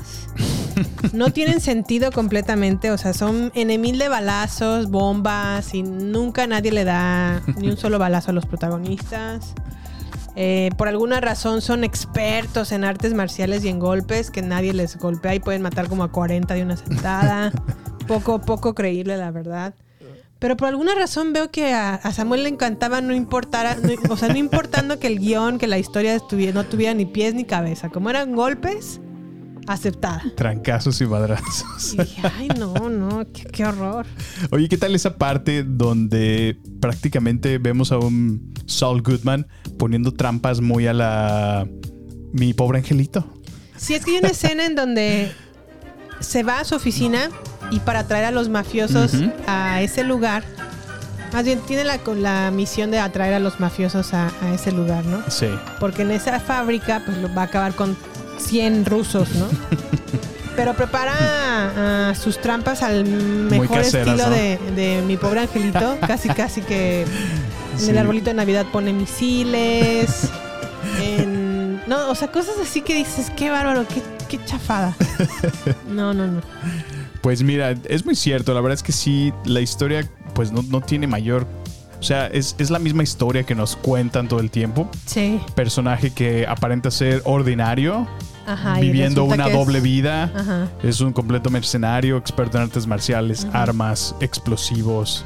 No tienen sentido completamente, o sea, son enemil de balazos, bombas y nunca nadie le da ni un solo balazo a los protagonistas. Eh, por alguna razón son expertos en artes marciales y en golpes que nadie les golpea y pueden matar como a 40 de una sentada. Poco, poco creíble, la verdad. Pero por alguna razón veo que a, Samuel le encantaba no importara, no- o sea, no importando que el guion, que la historia no tuviera ni pies ni cabeza. Como eran golpes, aceptada. Trancazos y madrazos. Y dije, ay, no, no, qué, qué horror. Oye, ¿qué tal esa parte donde prácticamente vemos a un Saul Goodman poniendo trampas muy a la... Mi pobre angelito? Sí, es que hay una escena en donde se va a su oficina y para traer a los mafiosos a ese lugar. Más bien tiene la, con la misión de atraer a los mafiosos a, a ese lugar, ¿no? Sí. Porque en esa fábrica pues lo va a acabar con 100 rusos, ¿no? Pero prepara ah, sus trampas al mejor caseras, estilo ¿no? de, de mi pobre angelito. Casi, casi que en el arbolito de Navidad pone misiles. en- no, o sea, cosas así que dices, qué bárbaro, qué, qué chafada. No, no, no. Pues mira, es muy cierto. La verdad es que sí, la historia pues no, no tiene mayor... O sea, es, es la misma historia que nos cuentan todo el tiempo. Sí. Personaje que aparenta ser ordinario, Ajá, viviendo una es- doble vida. Ajá. Es un completo mercenario, experto en artes marciales, armas, explosivos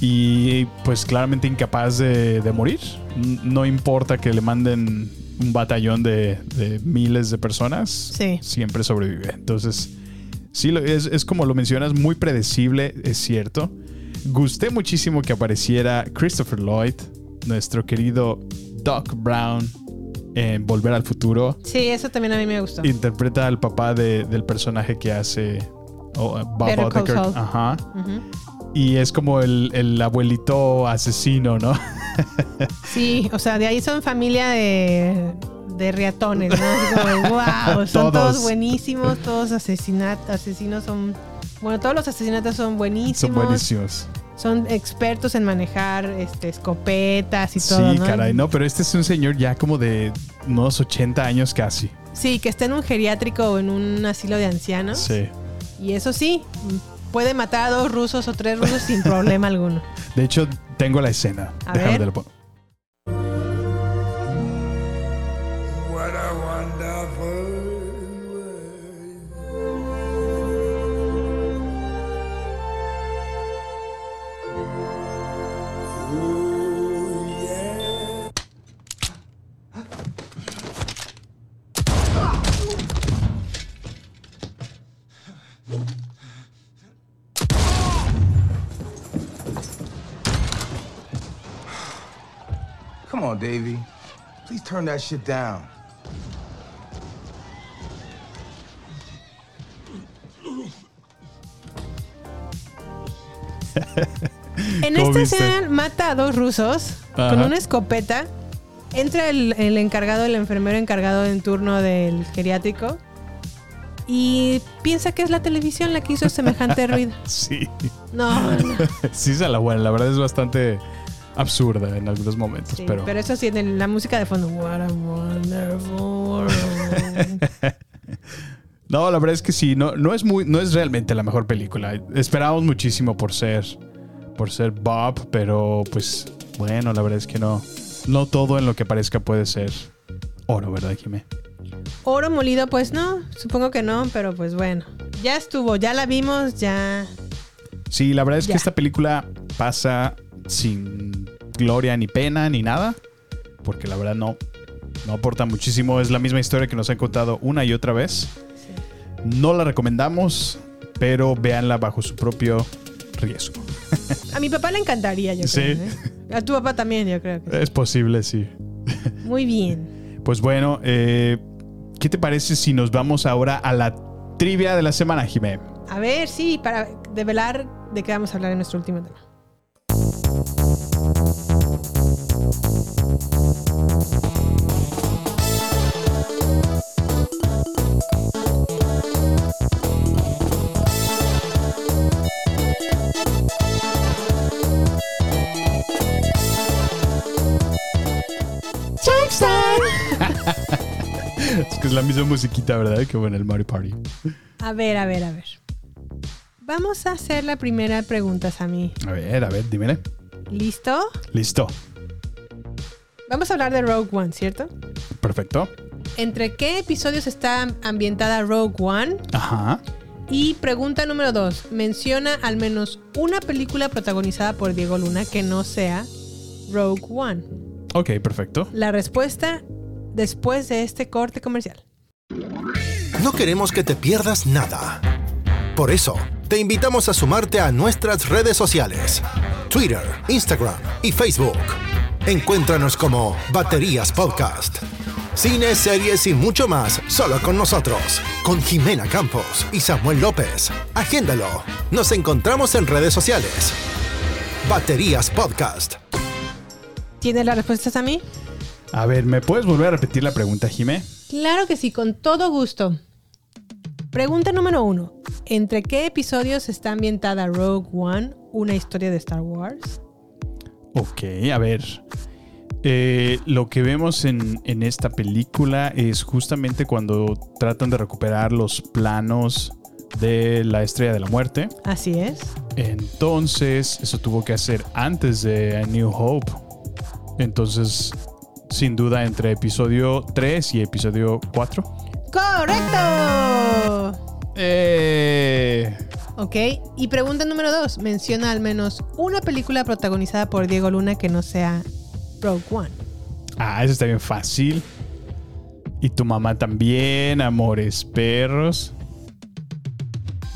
y pues claramente incapaz de, de morir. No importa que le manden un batallón de, de miles de personas, Sí. siempre sobrevive. Entonces, sí, es, es como lo mencionas, muy predecible, es cierto. Gusté muchísimo que apareciera Christopher Lloyd, nuestro querido Doc Brown en Volver al Futuro. Sí, eso también a mí me gustó. Interpreta al papá de- del personaje que hace oh, Bob Better Call Odenkirk. Ajá. Y es como el, el abuelito asesino, ¿no? Sí, o sea, de ahí son familia de, de riatones, ¿no? Como, wow, son todos, Todos. buenísimos, todos asesinat, asesinos son... Bueno, todos los asesinatos son buenísimos. Son buenísimos. Son expertos en manejar este, escopetas y todo, Sí, ¿no? caray, no, pero este es un señor ya como de unos 80 años casi. Sí, que está en un geriátrico o en un asilo de ancianos. Sí. Y eso sí, puede matar a dos rusos o tres rusos sin problema alguno. De hecho, tengo la escena. A Déjame ver. te la pongo. Please turn that shit down. En ¿Cómo esta escena mata a dos rusos con una escopeta. Entra el, el encargado, el enfermero encargado en turno del geriátrico. Y piensa que es la televisión la que hizo semejante ruido. Sí. No, no. sí, se la buena. La verdad es bastante absurda en algunos momentos, Sí, pero... pero eso sí, en la música de fondo. What a wonderful. No, la verdad es que sí, no, no es muy, no es realmente la mejor película. Esperábamos muchísimo por ser, por ser Bob, pero pues bueno, la verdad es que no, no todo en lo que parezca puede ser oro, ¿verdad, Jimé? Oro molido, pues no, supongo que no, pero pues bueno. Ya estuvo, ya la vimos, ya. Sí, la verdad es Ya. que esta película pasa sin gloria ni pena ni nada, porque la verdad no, no aporta muchísimo. Es la misma historia que nos han contado una y otra vez. No la recomendamos, pero véanla bajo su propio riesgo. A mi papá le encantaría, yo Sí. creo. ¿eh? A tu papá también, yo creo. que Es posible, sí. sí. Muy bien. Pues bueno, eh, ¿qué te parece si nos vamos ahora a la trivia de la semana, Jimé? A ver, sí, para develar de qué vamos a hablar en nuestro último tema. Que es la misma musiquita, ¿verdad? Que bueno, el Mario Party. A ver, a ver, a ver. Vamos a hacer la primera pregunta, Sammy. A ver, a ver, dímele. ¿Listo? Listo. Vamos a hablar de Rogue One, ¿cierto? Perfecto. ¿Entre qué episodios está ambientada Rogue One? Ajá. Y pregunta número dos. Menciona al menos una película protagonizada por Diego Luna que no sea Rogue One. Ok, perfecto. La respuesta después de este corte comercial. No queremos que te pierdas nada. Por eso, te invitamos a sumarte a nuestras redes sociales. Twitter, Instagram y Facebook. Encuéntranos como Baterías Podcast. Cine, series y mucho más, solo con nosotros, con Jimena Campos y Samuel López. Agéndalo. Nos encontramos en redes sociales. Baterías Podcast. ¿Tienes las respuestas a mí? A ver, ¿me puedes volver a repetir la pregunta, Jimé? Claro que sí, con todo gusto. Pregunta número uno. ¿Entre qué episodios está ambientada Rogue One, una historia de Star Wars? Ok, a ver. Eh, lo que vemos en, en esta película es justamente cuando tratan de recuperar los planos de la Estrella de la Muerte. Así es. Entonces, eso tuvo que hacer antes de A New Hope. Entonces, sin duda, entre episodio 3 y episodio 4. ¡Correcto! Eh, Ok, y pregunta número dos. Menciona al menos una película protagonizada por Diego Luna que no sea Rogue One. Ah, eso está bien fácil. Y tu mamá también, Amores Perros.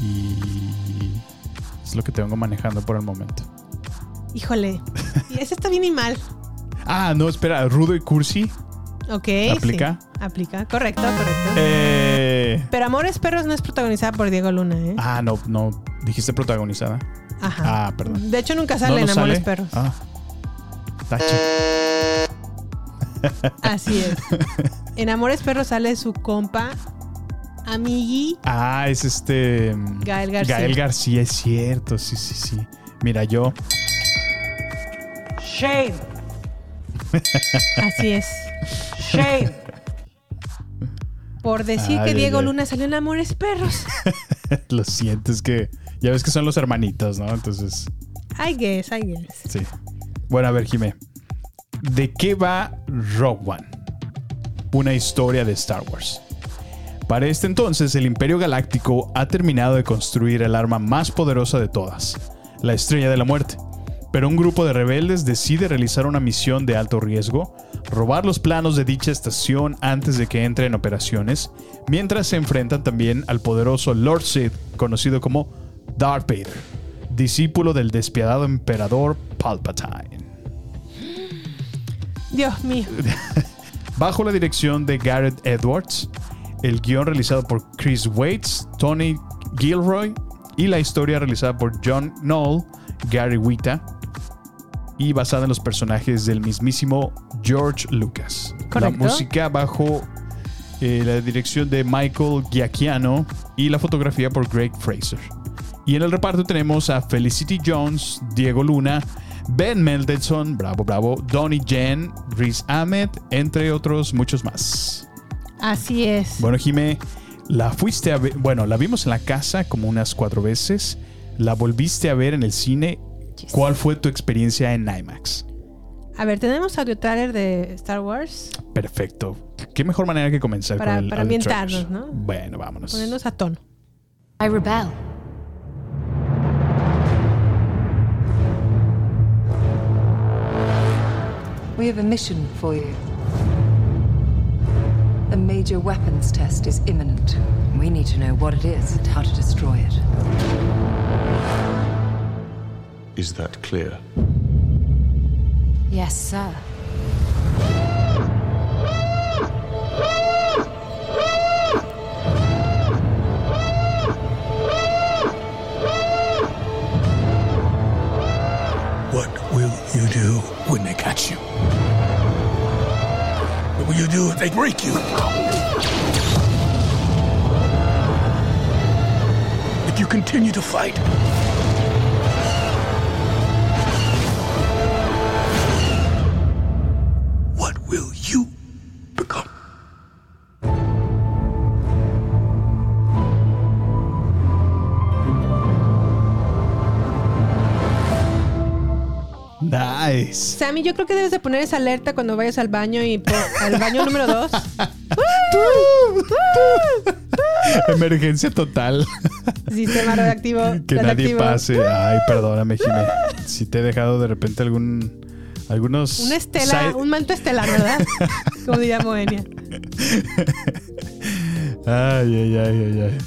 Y es lo que te vengo manejando por el momento. Híjole, y ese está bien y mal. Ah, no, espera, Rudo y Cursi. Ok. ¿Aplica? sí, aplica, correcto, correcto. Eh, Pero Amores Perros no es protagonizada por Diego Luna, ¿eh? ah, no, no. Dijiste protagonizada. Ajá. Ah, perdón. De hecho, nunca sale no en Amores sale. Perros. Ah. Tache. Así es. En Amores Perros sale su compa, amigui. Ah, es este. mm, Gael García. Gael García, es cierto. Sí, sí, sí. Mira, yo. Shame. Así es. Shame. Por decir Ay, que Diego ay. Luna salió en Amores Perros. Lo siento, es que. Ya ves que son los hermanitos, ¿no? Entonces. I guess, I guess. Sí. Bueno, a ver, Jimé. ¿De qué va Rogue One? Una historia de Star Wars. Para este entonces, el Imperio Galáctico ha terminado de construir el arma más poderosa de todas, la Estrella de la Muerte. Pero un grupo de rebeldes decide realizar una misión de alto riesgo, robar los planos de dicha estación antes de que entre en operaciones, mientras se enfrentan también al poderoso Lord Sith, conocido como Darth Vader, discípulo del despiadado emperador Palpatine. Dios mío. Bajo la dirección de Garrett Edwards, el guion realizado por Chris Waits, Tony Gilroy y la historia realizada por John Knoll, Gary Wita y basada en los personajes del mismísimo George Lucas. Correcto. La música bajo eh, la dirección de Michael Giacchiano y la fotografía por Greg Fraser. Y en el reparto tenemos a Felicity Jones, Diego Luna, Ben Mendelsohn, bravo, bravo, Donnie Yen, Riz Ahmed, entre otros muchos más. Así es. Bueno, Jimé, la fuiste a ver, bueno, la vimos en la casa como unas cuatro veces, la volviste a ver en el cine. ¿Cuál fue tu experiencia en IMAX? A ver, tenemos audio trailer de Star Wars Perfecto. ¿Qué mejor manera que comenzar Para- con el para ambientarnos? ¿no? Bueno, vámonos. ponernos a tono. I rebel. We have a mission for you. A major weapons test is imminent. We need to know what it is and how to destroy it. Is that clear? Yes, sir. What will you do when they catch you? What will you do if they break you? If you continue to fight? Sammy, yo creo que debes de poner esa alerta cuando vayas al baño y po- al baño número dos. Emergencia total. Sistema radioactivo. que nadie pase. Ay, perdóname, Jimé. Si te he dejado de repente algún. Algunos. Una estela, un manto estelar, ¿verdad? Como diría Moenia. Ay, ay, ay, ay, ay.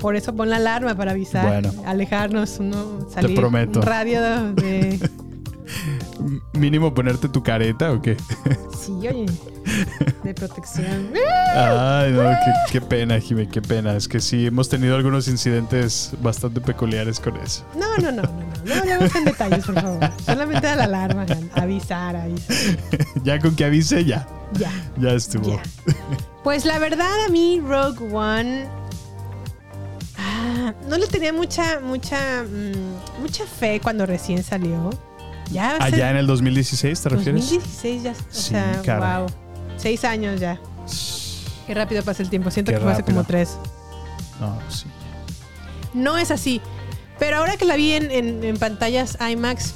Por eso pon la alarma para avisar. Bueno. Alejarnos, uno, salir. prometo. Un radio de. Mínimo ponerte tu careta o qué. Sí, oye. De protección. Ay, no, qué, qué pena, Jimé, qué pena. Es que sí, hemos tenido algunos incidentes bastante peculiares con eso. No, no, no, no, no. No vayamos en detalles, por favor. Solamente a la alarma, avisar, avisar. ya con que avise, ya. Ya. Ya estuvo. Ya. Pues la verdad, a mí Rogue One. ah, no le tenía mucha, mucha, mm, mucha fe cuando recién salió. Ya ser Allá en el 2016, ¿te refieres? 2016 ya. O Sí, sea, caray. wow. Seis años ya. Qué rápido pasa el tiempo. Siento Qué que fue hace como tres. No, sí. No es así. Pero ahora que la vi en, en- en pantallas IMAX,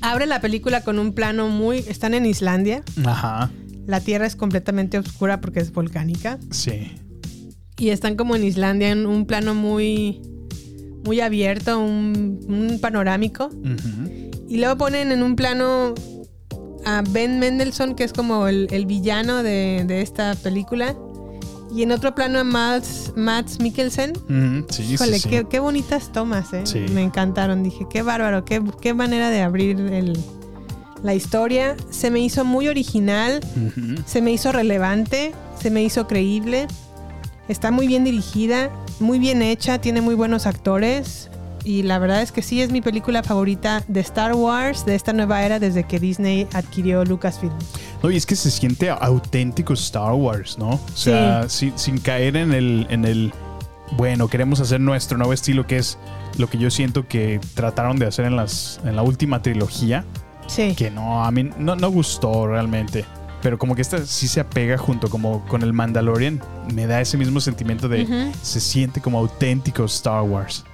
abre la película con un plano muy. Están en Islandia. Ajá. La tierra es completamente oscura porque es volcánica. Sí. Y están como en Islandia en un plano muy. Muy abierto, un, un panorámico. Y luego ponen en un plano a Ben Mendelssohn, que es como el, el villano de, de esta película. Y en otro plano a Mads, Mads Mikkelsen. Sí, Híjole, sí, sí. Qué, qué bonitas tomas, ¿eh? Me encantaron. Dije, qué bárbaro, qué, qué manera de abrir el- la historia. Se me hizo muy original, se me hizo relevante, se me hizo creíble. Está muy bien dirigida, muy bien hecha, tiene muy buenos actores. Y la verdad es que sí es mi película favorita de Star Wars, de esta nueva era, desde que Disney adquirió Lucasfilm. No, y es que se siente auténtico Star Wars, ¿no? O sea, sin, sin caer en el, en el. Bueno, queremos hacer nuestro nuevo estilo, que es lo que yo siento que trataron de hacer en, las, en la última trilogía. Sí. Que no, a mí no, no gustó realmente. Pero como que esta sí se apega junto como con el Mandalorian. Me da ese mismo sentimiento de. Se siente como auténtico Star Wars.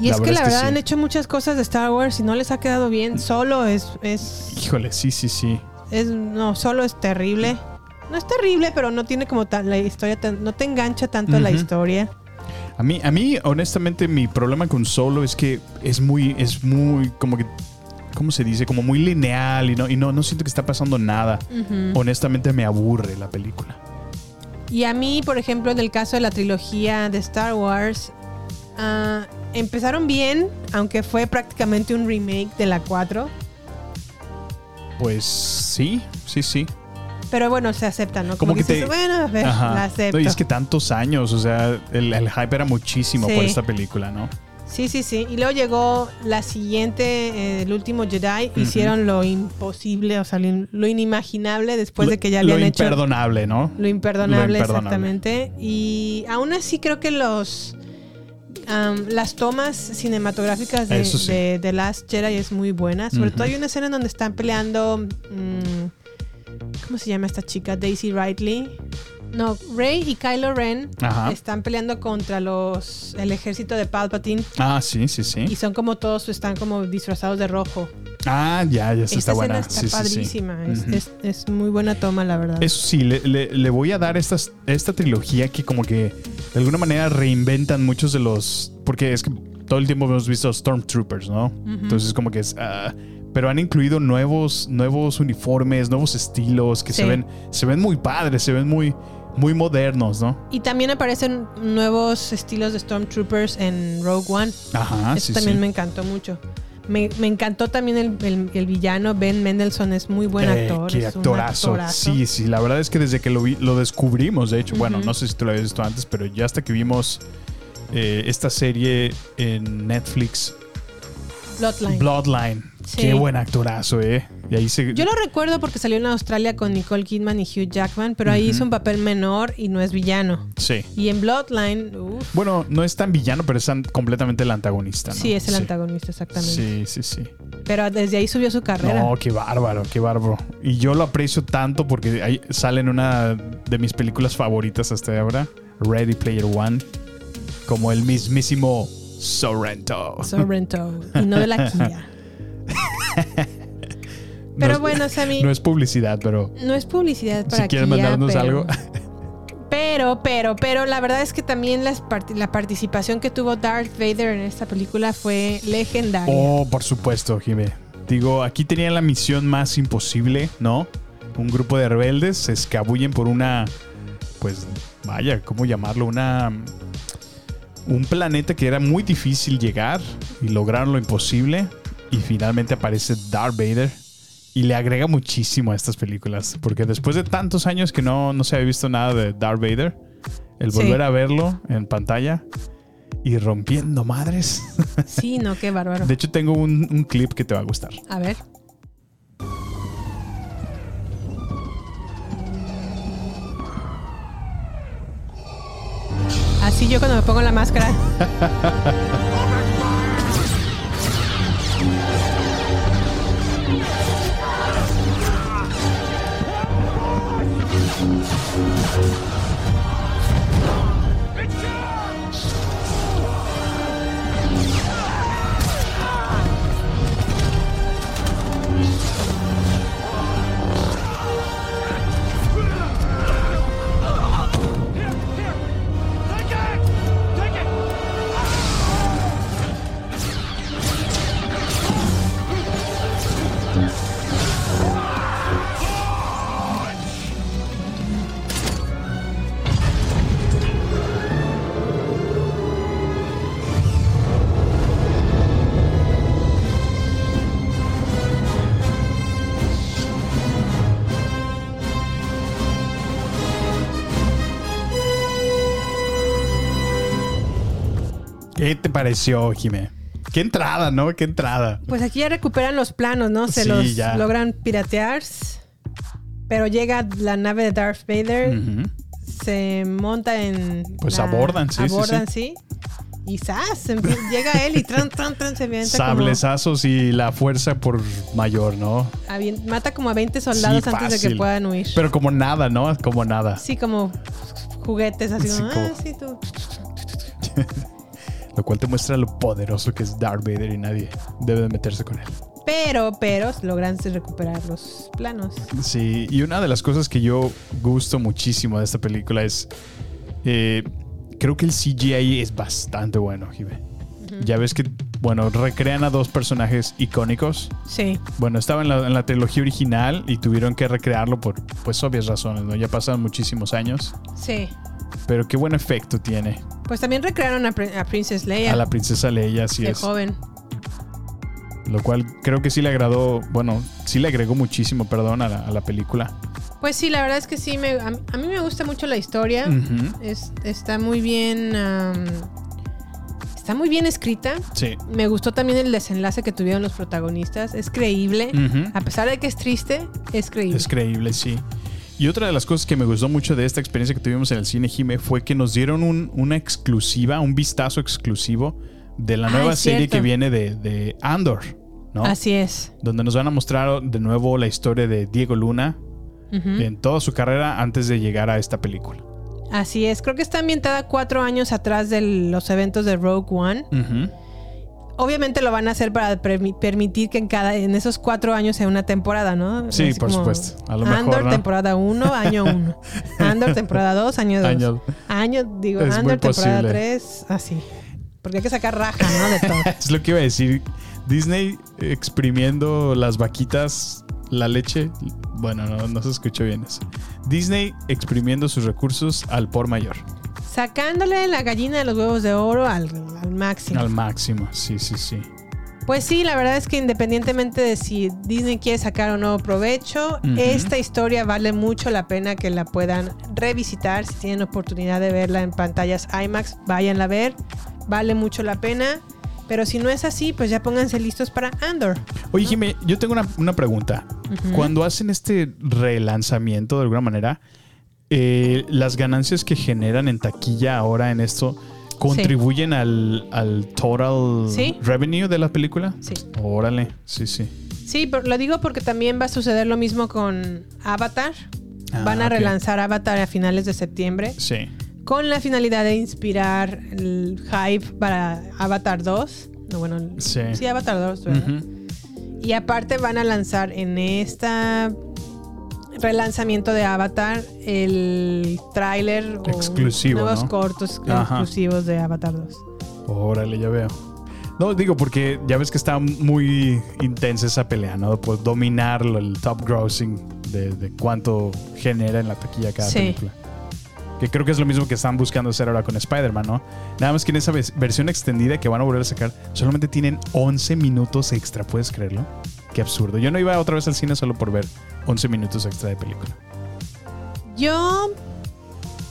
Y es que la verdad sí. han hecho muchas cosas de Star Wars y no les ha quedado bien. Solo es, es Híjole, sí, sí, sí. Es, no, solo es terrible. No es terrible, pero no tiene como tan, la historia, tan- no te engancha tanto la historia. A mí, a mí, honestamente, mi problema con Solo es que es muy, es muy, como que, ¿cómo se dice? Como muy lineal y no, y no, no siento que está pasando nada. Honestamente me aburre la película. Y a mí, por ejemplo, en el caso de la trilogía de Star Wars, ah, empezaron bien, aunque fue prácticamente un remake de la 4. Pues sí, sí, sí. Pero bueno, se acepta, ¿no? Como que te- bueno, a ver, Ajá. la acepto. No, y es que tantos años, o sea, el, el hype era muchísimo Sí. por esta película, ¿no? Sí, sí, sí. Y luego llegó la siguiente, eh, el último Jedi. Hicieron lo imposible, o sea, lo, in- lo inimaginable después de que ya Lo habían hecho imperdonable, ¿no? Lo imperdonable, Lo exactamente. Y aún así creo que los las tomas cinematográficas de, sí. de Last Jedi es muy buena. Sobre todo hay una escena en donde están peleando. mm, ¿Cómo se llama esta chica? Daisy Ridley. No, Rey y Kylo Ren Ajá. están peleando contra los el ejército de Palpatine. Ah, sí, sí, sí. Y son como todos, están como disfrazados de rojo. Ah, ya, ya está buena. está Sí, sí, sí. padrísima. Es, es- es muy buena toma, la verdad. Eso sí, le, le- le voy a dar estas, esta trilogía que como que de alguna manera reinventan muchos de los... Porque es que todo el tiempo hemos visto Stormtroopers, ¿no? Entonces como que es... ah, pero han incluido nuevos, nuevos uniformes, nuevos estilos que se ven se ven muy padres, se ven muy, muy modernos, ¿no? Y también aparecen nuevos estilos de Stormtroopers en Rogue One. Ajá, Eso sí, también sí. me encantó mucho. Me, me encantó también el, el- el villano, Ben Mendelssohn, es muy buen Eh, actor. qué es un actorazo. Sí, sí, la verdad es que desde que lo, vi, lo descubrimos, de hecho, bueno, no sé si tú lo habías visto antes, pero ya hasta que vimos eh, esta serie en Netflix, Bloodline. Bloodline. Sí. Qué buen actorazo, ¿eh? Y ahí se... Yo lo recuerdo porque salió en Australia con Nicole Kidman y Hugh Jackman, pero ahí hizo un papel menor y no es villano. Sí. Y en Bloodline, uf, Bueno, no es tan villano, pero es tan- completamente el antagonista, ¿no? sí, es el antagonista, exactamente. Sí, sí, sí. Pero desde ahí subió su carrera. No, qué bárbaro, qué bárbaro. Y yo lo aprecio tanto porque ahí sale en una de mis películas favoritas hasta ahora, Ready Player One, como el mismísimo Sorrento. Sorrento. Y no de la Kia. Pero No- bueno, Sammy. No es publicidad, pero No es publicidad para si quieren Kia, mandarnos pero- algo. Pero, pero, pero la verdad es que también las la participación que tuvo Darth Vader en esta película fue legendaria. Oh, por supuesto, Jimé. Digo, aquí tenían la misión más imposible, ¿no? Un grupo de rebeldes se escabullen por una, pues, vaya, ¿cómo llamarlo? Una, un planeta que era muy difícil llegar y lograron lo imposible. Y finalmente aparece Darth Vader y le agrega muchísimo a estas películas. Porque después de tantos años que no, no se había visto nada de Darth Vader, el Sí. volver a verlo en pantalla y rompiendo madres. Sí, no, qué bárbaro. De hecho, tengo un, un clip que te va a gustar. A ver. Así yo cuando me pongo la máscara. ¿Qué te pareció, Jimé? Qué entrada, ¿no? Qué entrada. Pues aquí ya recuperan los planos, ¿no? Se Sí, los ya. logran piratear. Pero llega la nave de Darth Vader, se monta en. Pues la- abordan, sí, Abordan, sí. sí. Y ¡zas! Llega él y tran, tran, tran, se avienta como- Sablezazos y la fuerza por mayor, ¿no? mata como a 20 soldados Sí, antes de que puedan huir. Pero como nada, ¿no? Como nada. Sí, como juguetes, así Sí, como, como- ah, sí, tú. Lo cual te muestra lo poderoso que es Darth Vader y nadie debe de meterse con él. Pero, pero, logran recuperar los planos. Sí, y una de las cosas que yo gusto muchísimo de esta película es. eh, creo que el CGI es bastante bueno, Jime. Ya ves que, bueno, recrean a dos personajes icónicos. Sí. Bueno, estaba en la, en la trilogía original y tuvieron que recrearlo por, pues, obvias razones, ¿no? Ya pasaron muchísimos años. Sí. Pero qué buen efecto tiene. Pues también recrearon a, Pri- a Princess Leia. A la princesa Leia, así de es. joven. Lo cual creo que sí le agradó, bueno, sí le agregó muchísimo, perdón, a la, a la película. Pues sí, la verdad es que sí, me, a, a mí me gusta mucho la historia. Es- está muy bien. está muy bien escrita. Sí. Me gustó también el desenlace que tuvieron los protagonistas. Es creíble. A pesar de que es triste, es creíble. Es creíble, sí. Y otra de las cosas que me gustó mucho de esta experiencia que tuvimos en el cine Jime fue que nos dieron un- una exclusiva, un vistazo exclusivo de la Ah, nueva serie que viene de, de Andor, ¿no? Así es. Donde nos van a mostrar de nuevo la historia de Diego Luna en toda su carrera antes de llegar a esta película. Así es. Creo que está ambientada cuatro años atrás de los eventos de Rogue One. Ujú. Obviamente lo van a hacer para permi- permitir que en cada en esos cuatro años sea una temporada, ¿no? Sí, Así por supuesto. A lo mejor, Andor, ¿no? temporada 1, año 1. Andor, temporada 2, año 2. Año- Año, digo, Es Andor, temporada posible. 3, así. Porque hay que sacar raja, ¿no? De todo. Es lo que iba a decir. Disney exprimiendo las vaquitas, la leche. Bueno, no, no se escuchó bien eso. Disney exprimiendo sus recursos al por mayor. Sacándole la gallina de los huevos de oro al, al máximo. Al máximo, sí, sí, sí. Pues sí, la verdad es que independientemente de si Disney quiere sacar o no provecho, esta historia vale mucho la pena que la puedan revisitar. Si tienen oportunidad de verla en pantallas IMAX, váyanla a ver. Vale mucho la pena. Pero si no es así, pues ya pónganse listos para Andor. Oye, Jimé, yo tengo una, una pregunta. Cuando hacen este relanzamiento de alguna manera, eh, las ganancias que generan en taquilla ahora en esto contribuyen al, al total Sí. revenue de la película. Sí. Órale, sí, sí. Sí, pero lo digo porque también va a suceder lo mismo con Avatar. Ah, Van a relanzar Avatar a finales de septiembre. Sí. con la finalidad de inspirar el hype para Avatar 2. No, bueno, Sí. Avatar 2, ¿verdad? Y aparte van a lanzar en esta relanzamiento de Avatar el tráiler Exclusivo, nuevos ¿no? cortos Ajá. exclusivos de Avatar 2. Órale, ya veo. No, digo, porque ya ves que está muy intensa esa pelea, ¿no? Pues dominar el top grossing de, de cuánto genera en la taquilla cada Sí. película. Que creo que es lo mismo que están buscando hacer ahora con Spider-Man, ¿no? Nada más que en esa versión extendida que van a volver a sacar, solamente tienen 11 minutos extra, ¿puedes creerlo? Qué absurdo. Yo no iba otra vez al cine solo por ver 11 minutos extra de película. Yo.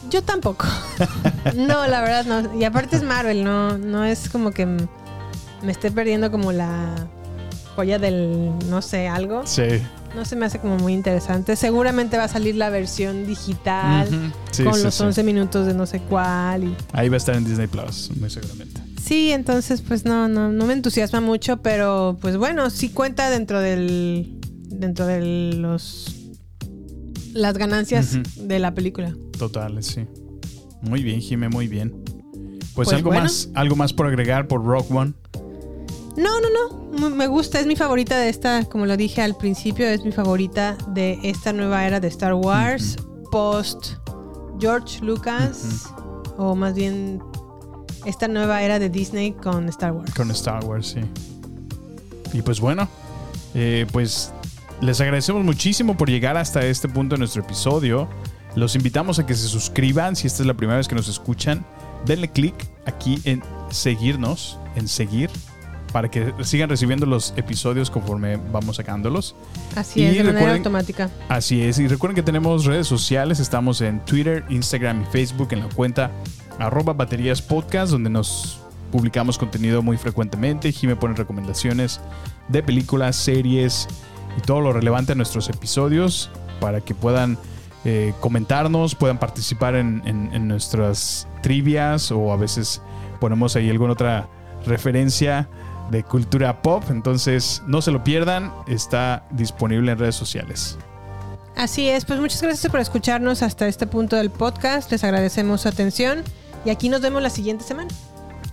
Yo tampoco. no, la verdad no. Y aparte es Marvel, no, no es como que me esté perdiendo como la joya del no sé, algo. Sí. No se me hace como muy interesante. Seguramente va a salir la versión digital. Sí, con sí, los sí. 11 minutos de no sé cuál. Y... Ahí va a estar en Disney Plus, muy seguramente. Sí, entonces pues no, no, no me entusiasma mucho, pero pues bueno, sí cuenta dentro del. Dentro de los. las ganancias de la película. Total, sí. Muy bien, Jime, muy bien. Pues, Pues algo bueno. más, algo más por agregar por Rock One. No, no, no. Me gusta, es mi favorita de esta, como lo dije al principio, es mi favorita de esta nueva era de Star Wars, post George Lucas, o más bien esta nueva era de Disney con Star Wars. Con Star Wars, sí. Y pues bueno, eh, pues les agradecemos muchísimo por llegar hasta este punto de nuestro episodio. Los invitamos a que se suscriban si esta es la primera vez que nos escuchan. Denle clic aquí en seguirnos, en seguir, para que sigan recibiendo los episodios conforme vamos sacándolos. Así Y es, de manera automática. Así es, y recuerden que tenemos redes sociales, estamos en Twitter, Instagram y Facebook en la cuenta arroba baterías podcast, donde nos publicamos contenido muy frecuentemente. Jime pone recomendaciones de películas, series y todo lo relevante a nuestros episodios para que puedan eh, comentarnos, puedan participar en, en- en nuestras trivias o a veces ponemos ahí alguna otra referencia de cultura pop. Entonces no se lo pierdan, está disponible en redes sociales. Así es, pues muchas gracias por escucharnos hasta este punto del podcast. Les agradecemos su atención y aquí nos vemos la siguiente semana.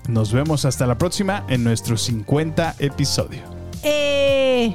Nos vemos hasta la próxima en nuestro 50 episodio. ¡Eh!